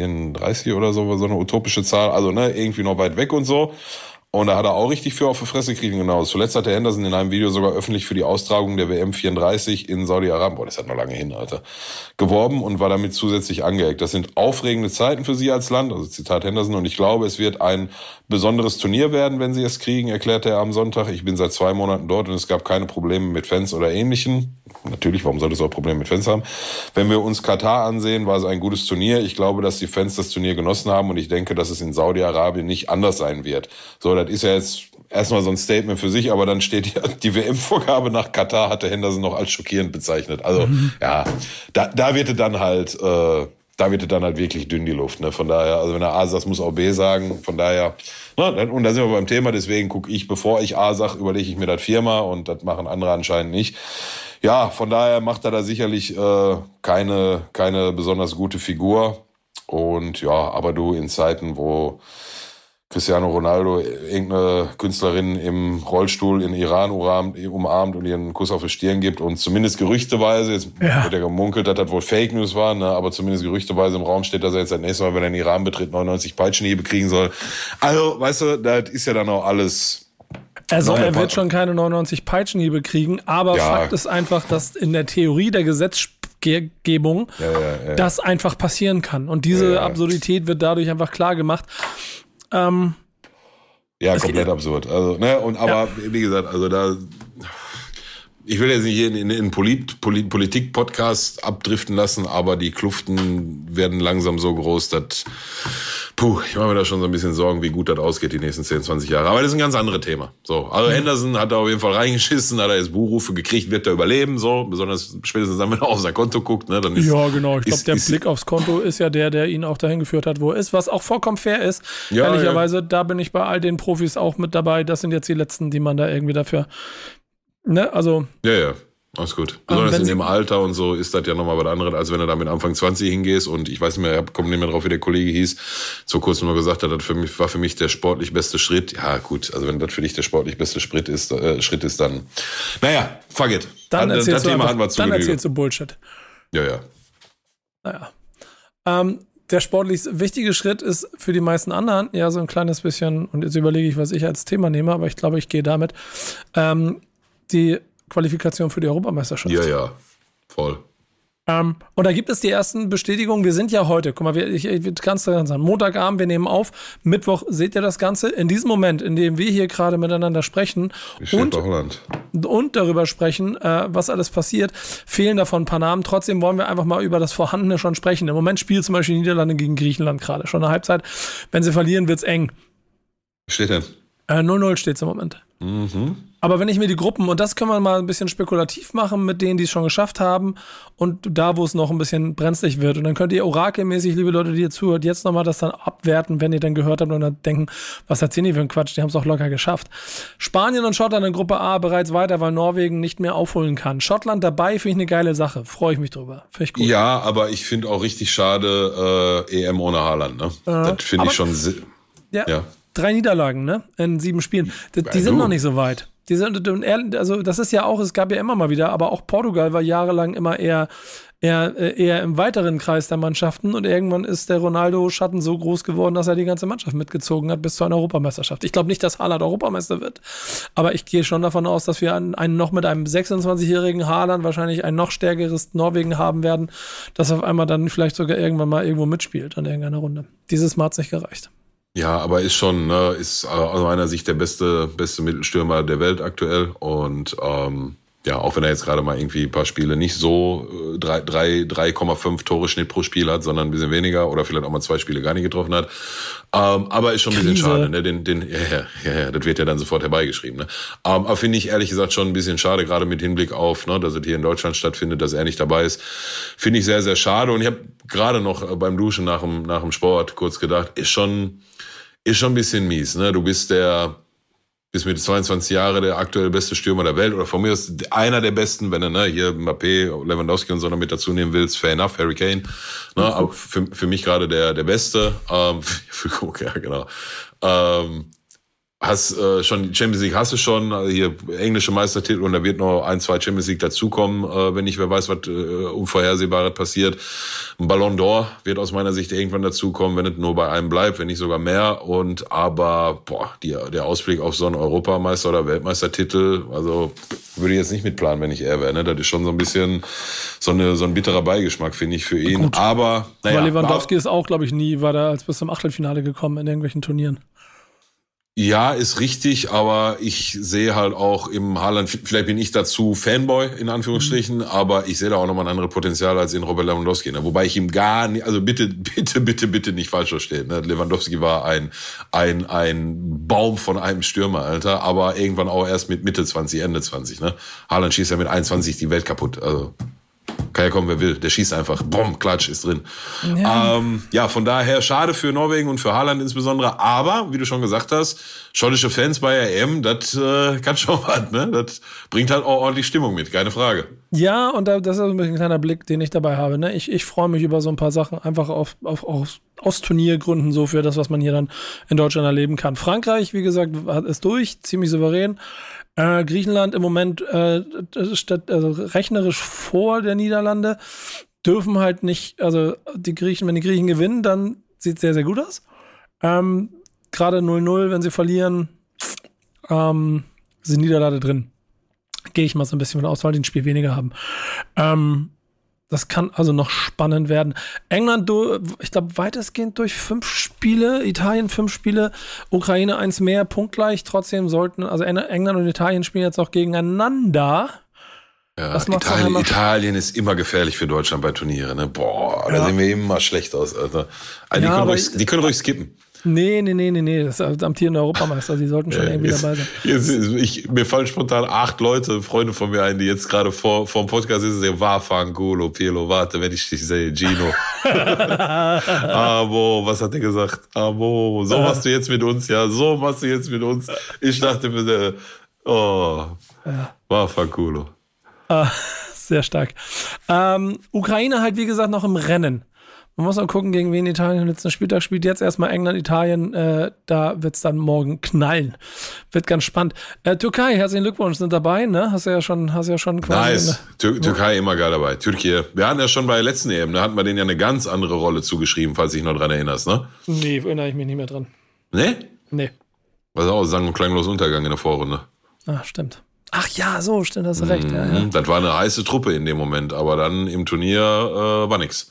34 oder so, so eine utopische Zahl, also ne, irgendwie noch weit weg und so. Und da hat er auch richtig für auf die Fresse kriegen, genau. Zuletzt hat der Henderson in einem Video sogar öffentlich für die Austragung der WM 34 in Saudi-Arabien, boah, das hat noch lange hin, Alter, geworben und war damit zusätzlich angeeckt. Das sind aufregende Zeiten für sie als Land, also Zitat Henderson, und ich glaube, es wird ein besonderes Turnier werden, wenn sie es kriegen, erklärte er am Sonntag. Ich bin seit zwei Monaten dort und es gab keine Probleme mit Fans oder ähnlichen. Natürlich, warum sollte es auch Probleme mit Fans haben? Wenn wir uns Katar ansehen, war es ein gutes Turnier. Ich glaube, dass die Fans das Turnier genossen haben und ich denke, dass es in Saudi-Arabien nicht anders sein wird. So, das ist ja jetzt erstmal so ein Statement für sich, aber dann steht ja, die WM-Vorgabe nach Katar hatte Henderson noch als schockierend bezeichnet. Also, mhm. ja, da, da wird es dann halt, äh, da wird dann halt wirklich dünn die Luft. Ne? Von daher, also wenn er A sagt, muss auch B sagen. Von daher, ne? und da sind wir beim Thema. Deswegen gucke ich, bevor ich A sage, überlege ich mir das viermal und das machen andere anscheinend nicht. Ja, von daher macht er da sicherlich äh, keine keine besonders gute Figur. Und ja, aber du in Zeiten, wo Cristiano Ronaldo irgendeine Künstlerin im Rollstuhl in Iran umarmt und ihren Kuss auf die Stirn gibt und zumindest gerüchteweise, jetzt ja. wird ja gemunkelt, dass das wohl Fake News war, ne, aber zumindest gerüchteweise im Raum steht, dass er jetzt das nächste Mal, wenn er in Iran betritt, 99 Peitschenhiebe kriegen soll. Also, weißt du, das ist ja dann auch alles also er wird schon keine 99 Peitschenhiebe kriegen, aber ja. Fakt ist einfach, dass in der Theorie der Gesetzgebung ja, ja, das einfach passieren kann. Und diese Absurdität wird dadurch einfach klar gemacht. Ähm, ja, komplett absurd. Also, ne, und aber ja. wie gesagt, also da ich will jetzt nicht hier in, in Polit, Polit, Politik-Podcast abdriften lassen, aber die Kluften werden langsam so groß, dass, puh, ich mache mir da schon so ein bisschen Sorgen, wie gut das ausgeht die nächsten 10, 20 Jahre. Aber das ist ein ganz anderes Thema. So, also mhm. Henderson hat da auf jeden Fall reingeschissen, hat er jetzt Buchrufe gekriegt, wird er überleben, so, besonders spätestens dann, wenn er auf sein Konto guckt, ne, dann ist. Ja, genau. Ich glaube, der ist, Blick aufs Konto ist ja der, der ihn auch dahin geführt hat, wo er ist, was auch vollkommen fair ist. Ja, Ehrlicherweise, ja. da bin ich bei all den Profis auch mit dabei. Das sind jetzt die letzten, die man da irgendwie dafür Ne, also. Ja, ja. Alles gut. Besonders in dem Alter und so ist das ja nochmal was anderes, als wenn du da mit Anfang 20 hingehst und ich weiß nicht mehr, ich komme nicht mehr drauf, wie der Kollege hieß, so kurz nur gesagt hat, das für mich, war für mich der sportlich beste Schritt. Ja, gut, also wenn das für dich der sportlich beste Schritt ist, äh, Schritt ist, dann, naja, fuck it. Dann, das, das Thema einfach, wir zu Dann erzählst du Bullshit. Ja, ja. Naja. Ähm, der sportlich wichtige Schritt ist für die meisten anderen ja so ein kleines bisschen, und jetzt überlege ich, was ich als Thema nehme, aber ich glaube, ich gehe damit. Ähm, die Qualifikation für die Europameisterschaft. Ja, ja, voll. Ähm, und da gibt es die ersten Bestätigungen. Wir sind ja heute, guck mal, wir, ich, ich kann es sagen, Montagabend, wir nehmen auf. Mittwoch seht ihr das Ganze. In diesem Moment, in dem wir hier gerade miteinander sprechen und, und darüber sprechen, äh, was alles passiert, fehlen davon ein paar Namen. Trotzdem wollen wir einfach mal über das Vorhandene schon sprechen. Im Moment spielt zum Beispiel Niederlande gegen Griechenland gerade. Schon eine Halbzeit. Wenn sie verlieren, wird es eng. Steht denn? 0-0 steht es im Moment. Mhm. Aber wenn ich mir die Gruppen, und das können wir mal ein bisschen spekulativ machen mit denen, die es schon geschafft haben und da, wo es noch ein bisschen brenzlig wird. Und dann könnt ihr orakelmäßig, liebe Leute, die ihr zuhört, jetzt nochmal das dann abwerten, wenn ihr dann gehört habt und dann denken, was erzählen die für ein Quatsch, die haben es auch locker geschafft. Spanien und Schottland in Gruppe A bereits weiter, weil Norwegen nicht mehr aufholen kann. Schottland dabei finde ich eine geile Sache. Freue ich mich drüber. Finde ich gut. Ja, aber ich finde auch richtig schade, äh, EM ohne Haaland. Ne? Äh, das finde ich schon. Ja. ja drei Niederlagen, ne? In sieben Spielen. Die, die sind noch nicht so weit. Die sind, also das ist ja auch, es gab ja immer mal wieder, aber auch Portugal war jahrelang immer eher, eher, äh, eher im weiteren Kreis der Mannschaften und irgendwann ist der Ronaldo-Schatten so groß geworden, dass er die ganze Mannschaft mitgezogen hat bis zu einer Europameisterschaft. Ich glaube nicht, dass Haaland Europameister wird, aber ich gehe schon davon aus, dass wir einen, einen noch mit einem 26-jährigen Haaland wahrscheinlich ein noch stärkeres Norwegen haben werden, das auf einmal dann vielleicht sogar irgendwann mal irgendwo mitspielt an irgendeiner Runde. Dieses Mal hat es nicht gereicht. Ja, aber ist schon, ne, ist aus meiner Sicht der beste, beste Mittelstürmer der Welt aktuell. Und ähm, ja, auch wenn er jetzt gerade mal irgendwie ein paar Spiele nicht so äh, 3,5 Tore Schnitt pro Spiel hat, sondern ein bisschen weniger oder vielleicht auch mal zwei Spiele gar nicht getroffen hat. Ähm, aber ist schon ein bisschen Krise. schade, ne? Den, den, ja, ja, ja, das wird ja dann sofort herbeigeschrieben. Ne? Ähm, aber finde ich ehrlich gesagt schon ein bisschen schade, gerade mit Hinblick auf, ne, dass es hier in Deutschland stattfindet, dass er nicht dabei ist. Finde ich sehr, sehr schade. Und ich habe gerade noch beim Duschen nach dem, nach dem Sport kurz gedacht, ist schon, ist schon ein bisschen mies. Ne? Du bist der bis mit 22 Jahre der aktuell beste Stürmer der Welt oder von mir ist einer der besten, wenn du ne, hier Mbappé, Lewandowski und so noch mit dazu nehmen willst, fair enough, Harry Kane. Ne, aber für, für mich gerade der, der Beste. Ähm, für Cook, ja, genau. Ähm, hast äh, schon Champions League hast du schon, also hier englische Meistertitel und da wird noch ein, zwei Champions League dazukommen, äh, wenn nicht wer weiß, was äh, Unvorhersehbares passiert. Ein Ballon d'Or wird aus meiner Sicht irgendwann dazukommen, wenn es nur bei einem bleibt, wenn nicht sogar mehr. Und aber boah, die, der Ausblick auf so einen Europameister oder Weltmeistertitel, also würde ich jetzt nicht mitplanen, wenn ich er wäre. Ne? Das ist schon so ein bisschen so, eine, so ein bitterer Beigeschmack, finde ich, für ihn. Gut. Aber naja, Aber Lewandowski ist auch, glaube ich, nie weiter als bis zum Achtelfinale gekommen in irgendwelchen Turnieren. Ja, ist richtig, aber ich sehe halt auch im Haaland, vielleicht bin ich dazu Fanboy, in Anführungsstrichen, mhm. aber ich sehe da auch nochmal ein anderes Potenzial als in Robert Lewandowski. Ne? Wobei ich ihm gar nicht, also bitte, bitte, bitte, bitte nicht falsch verstehen. Ne? Lewandowski war ein, ein, ein Baum von einem Stürmer, Alter, aber irgendwann auch erst mit Mitte 20, Ende 20. Ne? Haaland schießt ja mit 21 die Welt kaputt. Also kann ja kommen, wer will. Der schießt einfach. Bumm, Klatsch, ist drin. Ja. Ähm, ja, von daher schade für Norwegen und für Haaland insbesondere. Aber, wie du schon gesagt hast, schottische Fans bei EM, das äh, kann schon was. Ne? Das bringt halt auch ordentlich Stimmung mit, keine Frage. Ja, und das ist ein bisschen ein kleiner Blick, den ich dabei habe. Ne? Ich, ich freue mich über so ein paar Sachen einfach auf, auf, auf, aus Turniergründen so für das, was man hier dann in Deutschland erleben kann. Frankreich, wie gesagt, ist durch, ziemlich souverän. Äh, Griechenland im Moment äh, statt, also rechnerisch vor der Niederlande dürfen halt nicht, also die Griechen, wenn die Griechen gewinnen, dann sieht es sehr, sehr gut aus. Ähm, Gerade 0-0, wenn sie verlieren, ähm, sind Niederlande drin. Gehe ich mal so ein bisschen von aus, weil die ein Spiel weniger haben. Ähm, das kann also noch spannend werden. England, ich glaube, weitestgehend durch fünf Spiele, Italien fünf Spiele, Ukraine eins mehr, punktgleich. Trotzdem sollten, also England und Italien spielen jetzt auch gegeneinander. Ja, Italien, Italien, ist immer gefährlich für Deutschland bei Turnieren. Ne? Boah, da ja. sehen wir immer schlecht aus. Alter. Also ja, die, können ruhig, die können ruhig skippen. Nee, nee, nee, nee, nee. Das ist amtierende Europameister. Die sollten schon irgendwie jetzt, dabei sein. Jetzt, ich, mir fallen spontan acht Leute, Freunde von mir ein, die jetzt gerade vor, vor dem Podcast sitzen war Fangulo, Pielo, warte, wenn ich dich sehe, Gino. Abo, was hat er gesagt? Abo, so machst du jetzt mit uns, ja, so machst du jetzt mit uns. Ich dachte mir, oh, ja. war Fangulo. Äh, sehr stark. Ähm, Ukraine halt, wie gesagt, noch im Rennen. Man muss auch gucken, gegen wen Italien im letzten Spieltag spielt. Jetzt erstmal England, Italien. Äh, da wird es dann morgen knallen. Wird ganz spannend. Äh, Türkei, herzlichen Glückwunsch, sind dabei, ne? Hast du ja schon, hast ja schon quasi. Nice. Tür Türkei immer geil dabei. Türkei. Wir hatten ja schon bei der letzten EM, da hatten wir denen ja eine ganz andere Rolle zugeschrieben, falls du dich noch dran erinnerst, ne? Nee, erinnere ich mich nicht mehr dran. Nee? Nee. Was auch sang- und klanglos Untergang in der Vorrunde. Ah, stimmt. Ach ja, so, stimmt, hast du recht. Mhm. Ja, ja. Das war eine heiße Truppe in dem Moment, aber dann im Turnier äh, war nix.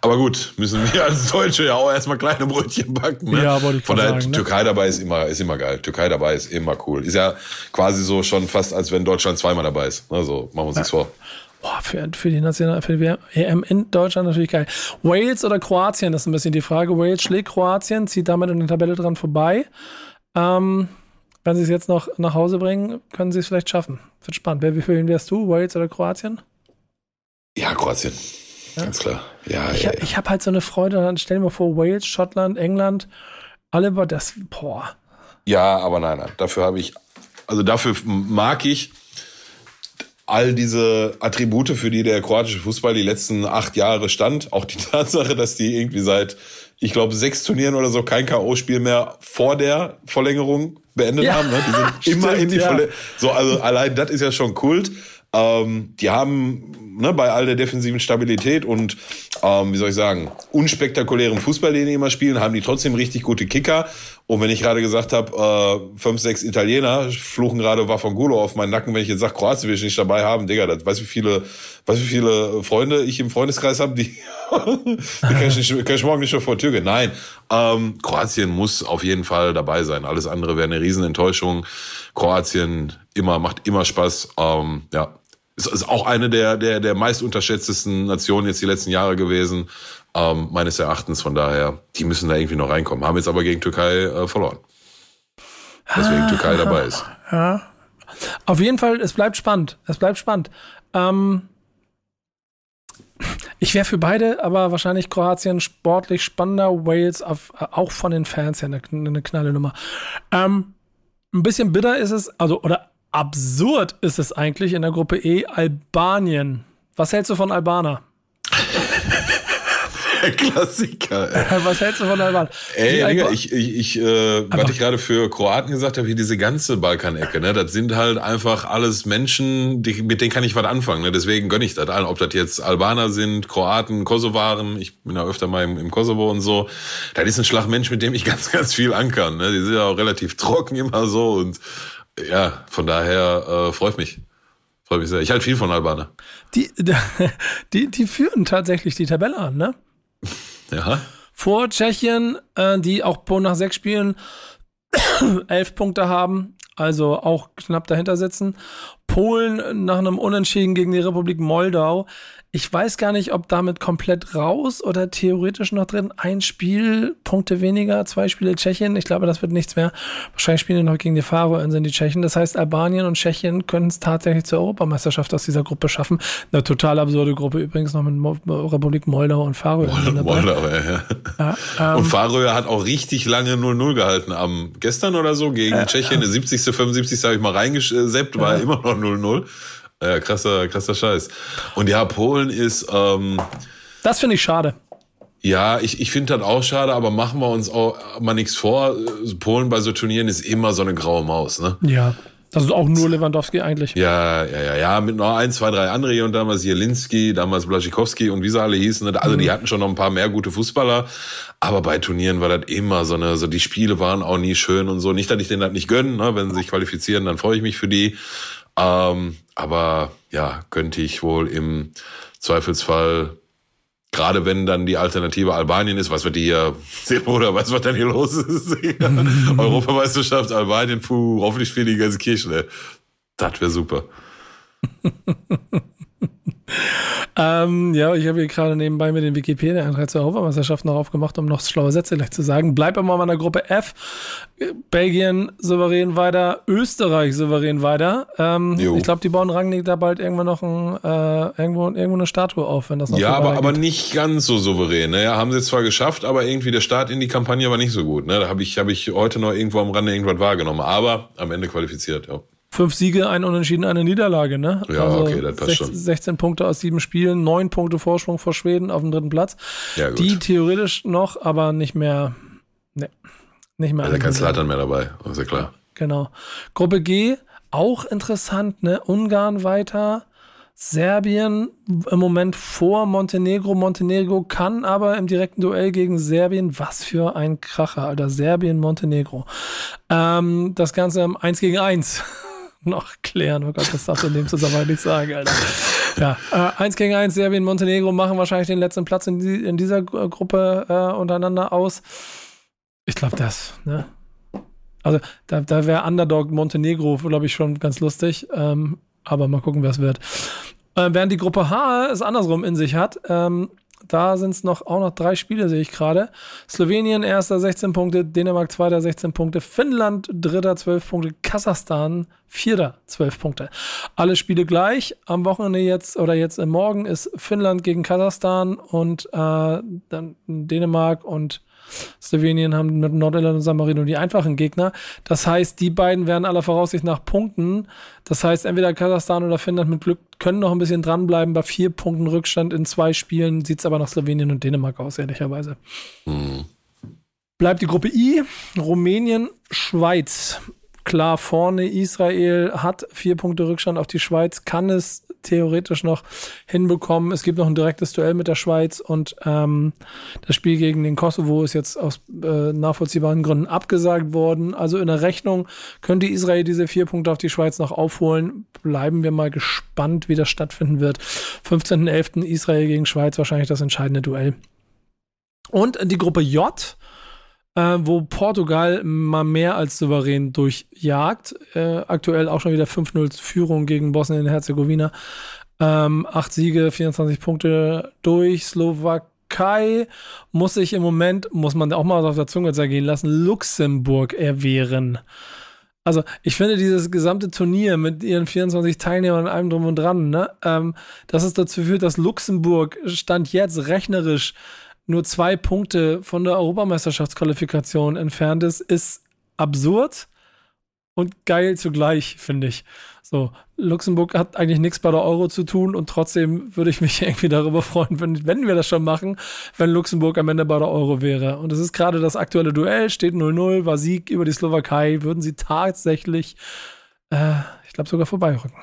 Aber gut, müssen wir als Deutsche ja auch erstmal kleine Brötchen backen. Ne? Ja, wollte ich Von daher, sagen, ne? Türkei dabei ist immer, ist immer geil. Türkei dabei ist immer cool. Ist ja quasi so schon fast, als wenn Deutschland zweimal dabei ist. Also machen wir uns nichts vor. Boah, für, für die National, für die EM in Deutschland natürlich geil. Wales oder Kroatien, das ist ein bisschen die Frage. Wales schlägt Kroatien, zieht damit in der Tabelle dran vorbei. Ähm, wenn sie es jetzt noch nach Hause bringen, können sie es vielleicht schaffen. Wird spannend. Wer, wie für wen wärst du? Wales oder Kroatien? Ja, Kroatien. Ganz klar. Ja, Ich, ja, ich habe halt so eine Freude, dann stell dir mal vor, Wales, Schottland, England, alle über das, boah. Ja, aber nein, nein. Dafür habe ich, also dafür mag ich all diese Attribute, für die der kroatische Fußball die letzten acht Jahre stand. Auch die Tatsache, dass die irgendwie seit, ich glaube, sechs Turnieren oder so kein K.O.-Spiel mehr vor der Verlängerung beendet Ja, haben. Ne? Die sind immer stimmt, in die ja. Verlängerung. So, also allein das ist ja schon Kult. Ähm, die haben ne, bei all der defensiven Stabilität und ähm, wie soll ich sagen, unspektakulären Fußball, den die immer spielen, haben die trotzdem richtig gute Kicker. Und wenn ich gerade gesagt habe, äh, fünf, sechs Italiener fluchen gerade Waffangulo auf meinen Nacken, wenn ich jetzt sage, Kroatien will ich nicht dabei haben, Digga, das weiß wie viele, weiß wie viele Freunde ich im Freundeskreis habe, die, die kann, ich nicht, kann ich morgen nicht schon vor die Tür gehen. Nein, ähm, Kroatien muss auf jeden Fall dabei sein. Alles andere wäre eine Riesenenttäuschung. Kroatien immer macht immer Spaß. Ähm, ja, es ist auch eine der, der, der meist unterschätztesten Nationen jetzt die letzten Jahre gewesen, ähm, meines Erachtens. Von daher, die müssen da irgendwie noch reinkommen. Haben jetzt aber gegen Türkei äh, verloren. Deswegen Türkei dabei ist. Ja. Auf jeden Fall, es bleibt spannend. Es bleibt spannend. Ähm, ich wäre für beide, aber wahrscheinlich Kroatien sportlich spannender, Wales auf, auch von den Fans her eine, eine knalle Nummer. Ähm, ein bisschen bitter ist es, also oder absurd ist es eigentlich in der Gruppe E Albanien. Was hältst du von Albaner? Klassiker. Ey, Was hältst du von Albanern? ey Digga, ich, ich, ich äh, was ich gerade für Kroaten gesagt habe, hier diese ganze Balkanecke, ne, das sind halt einfach alles Menschen, die, mit denen kann ich was anfangen. Ne? Deswegen gönne ich das allen, ob das jetzt Albaner sind, Kroaten, Kosovaren, ich bin ja öfter mal im, im Kosovo und so. Das ist ein Schlag-Mensch, mit dem ich ganz, ganz viel ankern. Ne? Die sind ja auch relativ trocken immer so und ja, von daher äh, freut mich. Freut mich sehr. Ich halte viel von Albaner. die, die, die führen tatsächlich die Tabelle an, ne? Ja. vor Tschechien, äh, die auch nach sechs Spielen elf Punkte haben, also auch knapp dahinter sitzen. Polen nach einem Unentschieden gegen die Republik Moldau. Ich weiß gar nicht, ob damit komplett raus oder theoretisch noch drin. Ein Spiel, Punkte weniger, zwei Spiele Tschechien. Ich glaube, das wird nichts mehr. Wahrscheinlich spielen die noch gegen die Faroe-Inseln die Tschechen. Das heißt, Albanien und Tschechien können es tatsächlich zur Europameisterschaft aus dieser Gruppe schaffen. Eine total absurde Gruppe übrigens noch mit Mo Republik Moldau und dabei. Moldau, ja. Ja, ähm, Und Faröer hat auch richtig lange 0-0 gehalten. Am gestern oder so gegen Tschechien, der 70., 75. habe ich mal reingeseppt, war immer noch 0-0. Ja, krasser, krasser Scheiß. Und ja, Polen ist, ähm, Das finde ich schade. ja, ich, ich finde das auch schade, aber machen wir uns auch mal nichts vor. Polen bei so Turnieren ist immer so eine graue Maus, ne? Ja. Das ist auch nur Lewandowski eigentlich. Ja, ja, ja, ja, mit noch ein, zwei, drei andere hier und damals Jelinski, damals Blaschikowski und wie sie alle hießen. ne? Also die hatten schon noch ein paar mehr gute Fußballer. Aber bei Turnieren war das immer so eine, so die Spiele waren auch nie schön und so. Nicht, dass ich denen das nicht gönne, ne? wenn sie sich qualifizieren, dann freue ich mich für die. Ähm, aber ja, könnte ich wohl im Zweifelsfall, gerade wenn dann die Alternative Albanien ist, was wird die hier, oder was was dann hier los ist? Europameisterschaft Albanien, puh, hoffentlich spielen die ganze Kirchen, ey. Das wäre super. Ähm, ja, ich habe hier gerade nebenbei mir den Wikipedia-Eintrag zur Europameisterschaft noch aufgemacht, um noch schlaue Sätze gleich zu sagen. Bleib immer mal in der Gruppe F. Belgien souverän weiter, Österreich souverän weiter. Ähm, ich glaube, die bauen Rangnick da bald irgendwann noch ein, äh, irgendwo, irgendwo eine Statue auf, wenn das noch Ja, aber, aber nicht ganz so souverän. Ne? Ja, haben sie zwar geschafft, aber irgendwie der Start in die Kampagne war nicht so gut. Ne? Da habe ich, hab ich heute noch irgendwo am Rande irgendwas wahrgenommen. Aber am Ende qualifiziert, ja. Fünf Siege, ein Unentschieden, eine Niederlage, ne? Ja, also okay, das passt 16, schon. 16 Punkte aus sieben Spielen, neun Punkte Vorsprung vor Schweden auf dem dritten Platz. Ja. Die theoretisch noch, aber nicht mehr, ne, nicht mehr. Also kein. Slatan mehr dabei, ist ja klar. Genau. Gruppe G, auch interessant, ne? Ungarn weiter. Serbien im Moment vor Montenegro. Montenegro kann aber im direkten Duell gegen Serbien, was für ein Kracher, Alter. Serbien, Montenegro. Ähm, das Ganze im 1 gegen 1 noch klären. Oh Gott, das darfst du in dem Zusammenhang nicht sagen, Alter. Ja, äh, 1 gegen 1, Serbien, Montenegro machen wahrscheinlich den letzten Platz in, die, in dieser Gru- Gruppe äh, untereinander aus. Ich glaube, das, ne? Also da, da wäre Underdog Montenegro, glaube ich, schon ganz lustig. Ähm, aber mal gucken, wer es wird. Äh, während die Gruppe H es andersrum in sich hat, ähm, da sind es noch, auch noch drei Spiele, sehe ich gerade. Slowenien erster 16 Punkte, Dänemark zweiter 16 Punkte, Finnland dritter 12 Punkte, Kasachstan vierter 12 Punkte. Alle Spiele gleich. Am Wochenende jetzt oder jetzt im Morgen ist Finnland gegen Kasachstan und äh, dann Dänemark und Slowenien haben mit Nordirland und San Marino die einfachen Gegner. Das heißt, die beiden werden aller Voraussicht nach Punkten. Das heißt, entweder Kasachstan oder Finnland mit Glück können noch ein bisschen dranbleiben. Bei vier Punkten Rückstand in zwei Spielen sieht es aber nach Slowenien und Dänemark aus, ehrlicherweise. Hm. Bleibt die Gruppe I, Rumänien, Schweiz. Klar vorne, Israel hat vier Punkte Rückstand auf die Schweiz, kann es theoretisch noch hinbekommen. Es gibt noch ein direktes Duell mit der Schweiz und ähm, das Spiel gegen den Kosovo ist jetzt aus äh, nachvollziehbaren Gründen abgesagt worden. Also in der Rechnung könnte Israel diese vier Punkte auf die Schweiz noch aufholen. Bleiben wir mal gespannt, wie das stattfinden wird. 15.11. Israel gegen Schweiz, wahrscheinlich das entscheidende Duell. Und die Gruppe J, äh, wo Portugal mal mehr als souverän durchjagt. Äh, aktuell auch schon wieder 5-0 Führung gegen Bosnien-Herzegowina. Ähm, acht Siege, 24 Punkte durch. Slowakei muss sich im Moment, muss man auch mal auf der Zunge zergehen lassen, Luxemburg erwehren. Also, ich finde dieses gesamte Turnier mit ihren 24 Teilnehmern und allem drum und dran, ne, ähm, dass es dazu führt, dass Luxemburg Stand jetzt rechnerisch nur zwei Punkte von der Europameisterschaftsqualifikation entfernt ist, ist absurd und geil zugleich, finde ich. So, Luxemburg hat eigentlich nichts bei der Euro zu tun und trotzdem würde ich mich irgendwie darüber freuen, wenn, wenn wir das schon machen, wenn Luxemburg am Ende bei der Euro wäre. Und es ist gerade das aktuelle Duell, steht 0-0, war Sieg über die Slowakei, würden sie tatsächlich, äh, ich glaube, sogar vorbeirücken.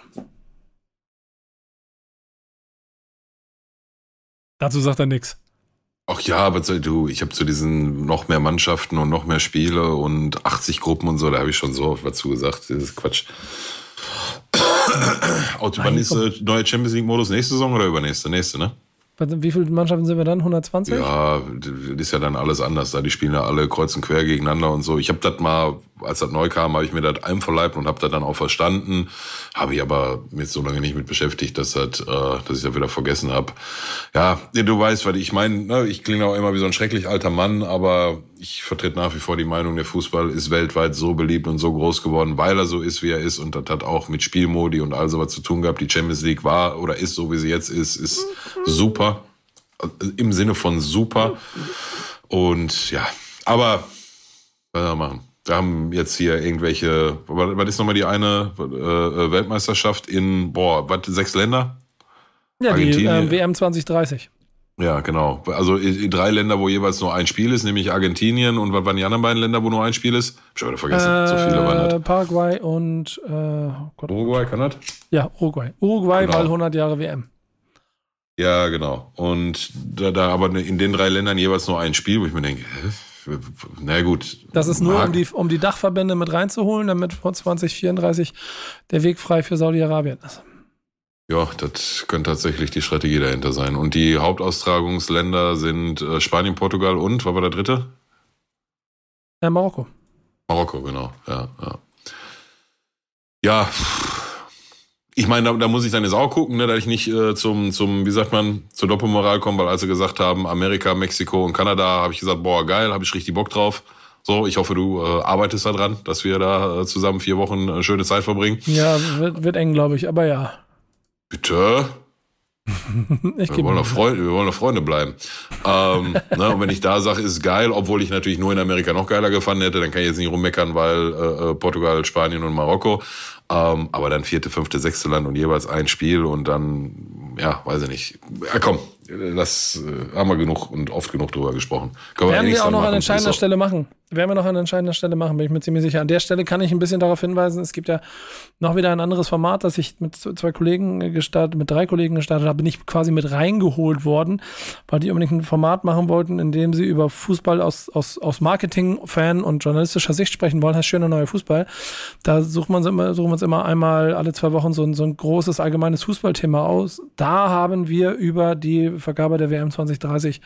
Dazu sagt er nichts. Ach ja, aber so, du, ich habe zu diesen noch mehr Mannschaften und noch mehr Spiele und 80 Gruppen und so, da habe ich schon so oft was zu gesagt. Das ist Quatsch. Auto, wann ist äh, neuer Champions League Modus? Nächste Saison oder übernächste? Nächste, ne? Wie viele Mannschaften sind wir dann? 120? Ja, das ist ja dann alles anders. Da die spielen ja alle kreuz und quer gegeneinander und so. Ich habe das mal, als das neu kam, habe ich mir das einverleibt und habe das dann auch verstanden. Habe ich aber mit so lange nicht mit beschäftigt, dass das, äh, dass ich das wieder vergessen habe. Ja, du weißt, was ich meine. Ne? Ich klinge auch immer wie so ein schrecklich alter Mann, aber ich vertrete nach wie vor die Meinung, der Fußball ist weltweit so beliebt und so groß geworden, weil er so ist, wie er ist. Und das hat auch mit Spielmodi und all sowas zu tun gehabt. Die Champions League war oder ist so, wie sie jetzt ist, ist super. Im Sinne von super. Und ja, aber was soll man machen? Wir haben jetzt hier irgendwelche, was ist nochmal die eine äh, Weltmeisterschaft in, boah, was, sechs Länder? Ja, die äh, WM 2030. Ja, genau. Also drei Länder, wo jeweils nur ein Spiel ist, nämlich Argentinien und was waren die anderen beiden Länder, wo nur ein Spiel ist? Hab schon wieder vergessen. so viele waren Äh, das. Paraguay und äh, oh Gott. Uruguay, kann das? ja, Uruguay. Uruguay, Genau. weil 100 Jahre WM. Ja, genau. Und da, da aber in den drei Ländern jeweils nur ein Spiel, wo ich mir denke, hä? Na gut. Das ist nur, um die, um die Dachverbände mit reinzuholen, damit vor 2034 der Weg frei für Saudi-Arabien ist. Ja, das könnte tatsächlich die Strategie dahinter sein. Und die Hauptaustragungsländer sind äh, Spanien, Portugal und, was war der dritte? Äh, Marokko. Marokko, genau. Ja, ja. Ja, ich meine, da, da muss ich dann jetzt auch gucken, ne, dass ich nicht äh, zum, zum, wie sagt man, zur Doppelmoral komme, weil als sie gesagt haben, Amerika, Mexiko und Kanada, habe ich gesagt, boah, geil, habe ich richtig Bock drauf. So, ich hoffe, du äh, arbeitest da dran, dass wir da äh, zusammen vier Wochen äh, schöne Zeit verbringen. Ja, wird, wird eng, glaube ich, aber ja. Bitte? Ich Wir wollen, doch Freunde, wir wollen doch Freunde bleiben. ähm, ne, und wenn ich da sage, ist geil, obwohl ich natürlich nur in Amerika noch geiler gefunden hätte, dann kann ich jetzt nicht rummeckern, weil äh, äh, Portugal, Spanien und Marokko. Ähm, aber dann vierte, fünfte, sechste Land und jeweils ein Spiel und dann, ja, weiß ich nicht. Ja, komm, das äh, haben wir genug und oft genug drüber gesprochen. Können Werden wir, wir auch noch an entscheidender Stelle machen. Werden wir noch an entscheidender Stelle machen, bin ich mir ziemlich sicher. An der Stelle kann ich ein bisschen darauf hinweisen, es gibt ja noch wieder ein anderes Format, das ich mit zwei Kollegen gestartet, mit drei Kollegen gestartet habe, bin ich quasi mit reingeholt worden, weil die unbedingt ein Format machen wollten, in dem sie über Fußball aus, aus, aus Marketing, Fan und journalistischer Sicht sprechen wollen. Das heißt schöner neuer Fußball. Da sucht man immer, suchen wir uns immer einmal alle zwei Wochen so ein, so ein großes allgemeines Fußballthema aus. Da haben wir über die Vergabe der WM 2030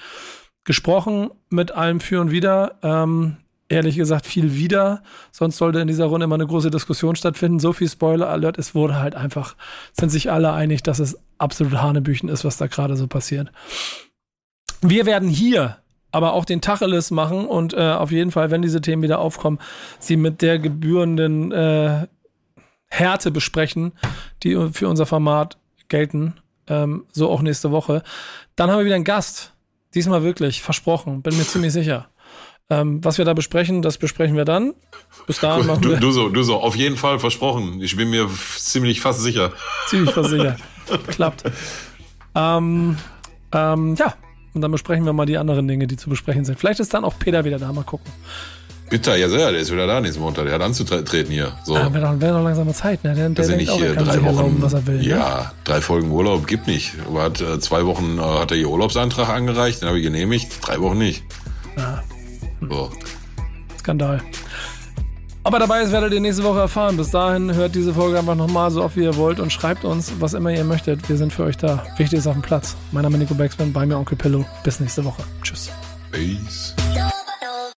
gesprochen, mit allem für und wider. Ähm, ehrlich gesagt viel wieder. Sonst sollte in dieser Runde immer eine große Diskussion stattfinden. So viel Spoiler-Alert, es wurde halt einfach, sind sich alle einig, dass es absolut Hanebüchen ist, was da gerade so passiert. Wir werden hier aber auch den Tacheles machen und äh, auf jeden Fall, wenn diese Themen wieder aufkommen, sie mit der gebührenden äh, Härte besprechen, die für unser Format gelten. Ähm, so auch nächste Woche. Dann haben wir wieder einen Gast. Diesmal wirklich, versprochen, bin mir ziemlich sicher. Ähm, was wir da besprechen, das besprechen wir dann. Bis dahin machen wir. Du, du so, du so, auf jeden Fall versprochen. Ich bin mir ziemlich fast sicher. Ziemlich fast sicher. Klappt. Ähm, ähm, ja, und dann besprechen wir mal die anderen Dinge, die zu besprechen sind. Vielleicht ist dann auch Peter wieder da, mal gucken. Bitte, ja sehr, der ist wieder da nächsten Montag. Der hat anzutreten hier. So. Ja, wäre doch, wär doch langsam mal Zeit, ne? Der, der denkt nicht auch, er kann drei sich Wochen, erlauben, was er will. Ne? Ja, ne? drei Folgen Urlaub gibt nicht. Aber hat, äh, zwei Wochen äh, hat er ihr Urlaubsantrag angereicht, den habe ich genehmigt. Drei Wochen nicht. Ja. So. Skandal. Aber dabei ist, werdet ihr nächste Woche erfahren. Bis dahin hört diese Folge einfach nochmal so oft wie ihr wollt und schreibt uns, was immer ihr möchtet. Wir sind für euch da. Wichtig ist auf dem Platz. Mein Name ist Nico Backspin, bei mir Onkel Pillow. Bis nächste Woche. Tschüss. Peace.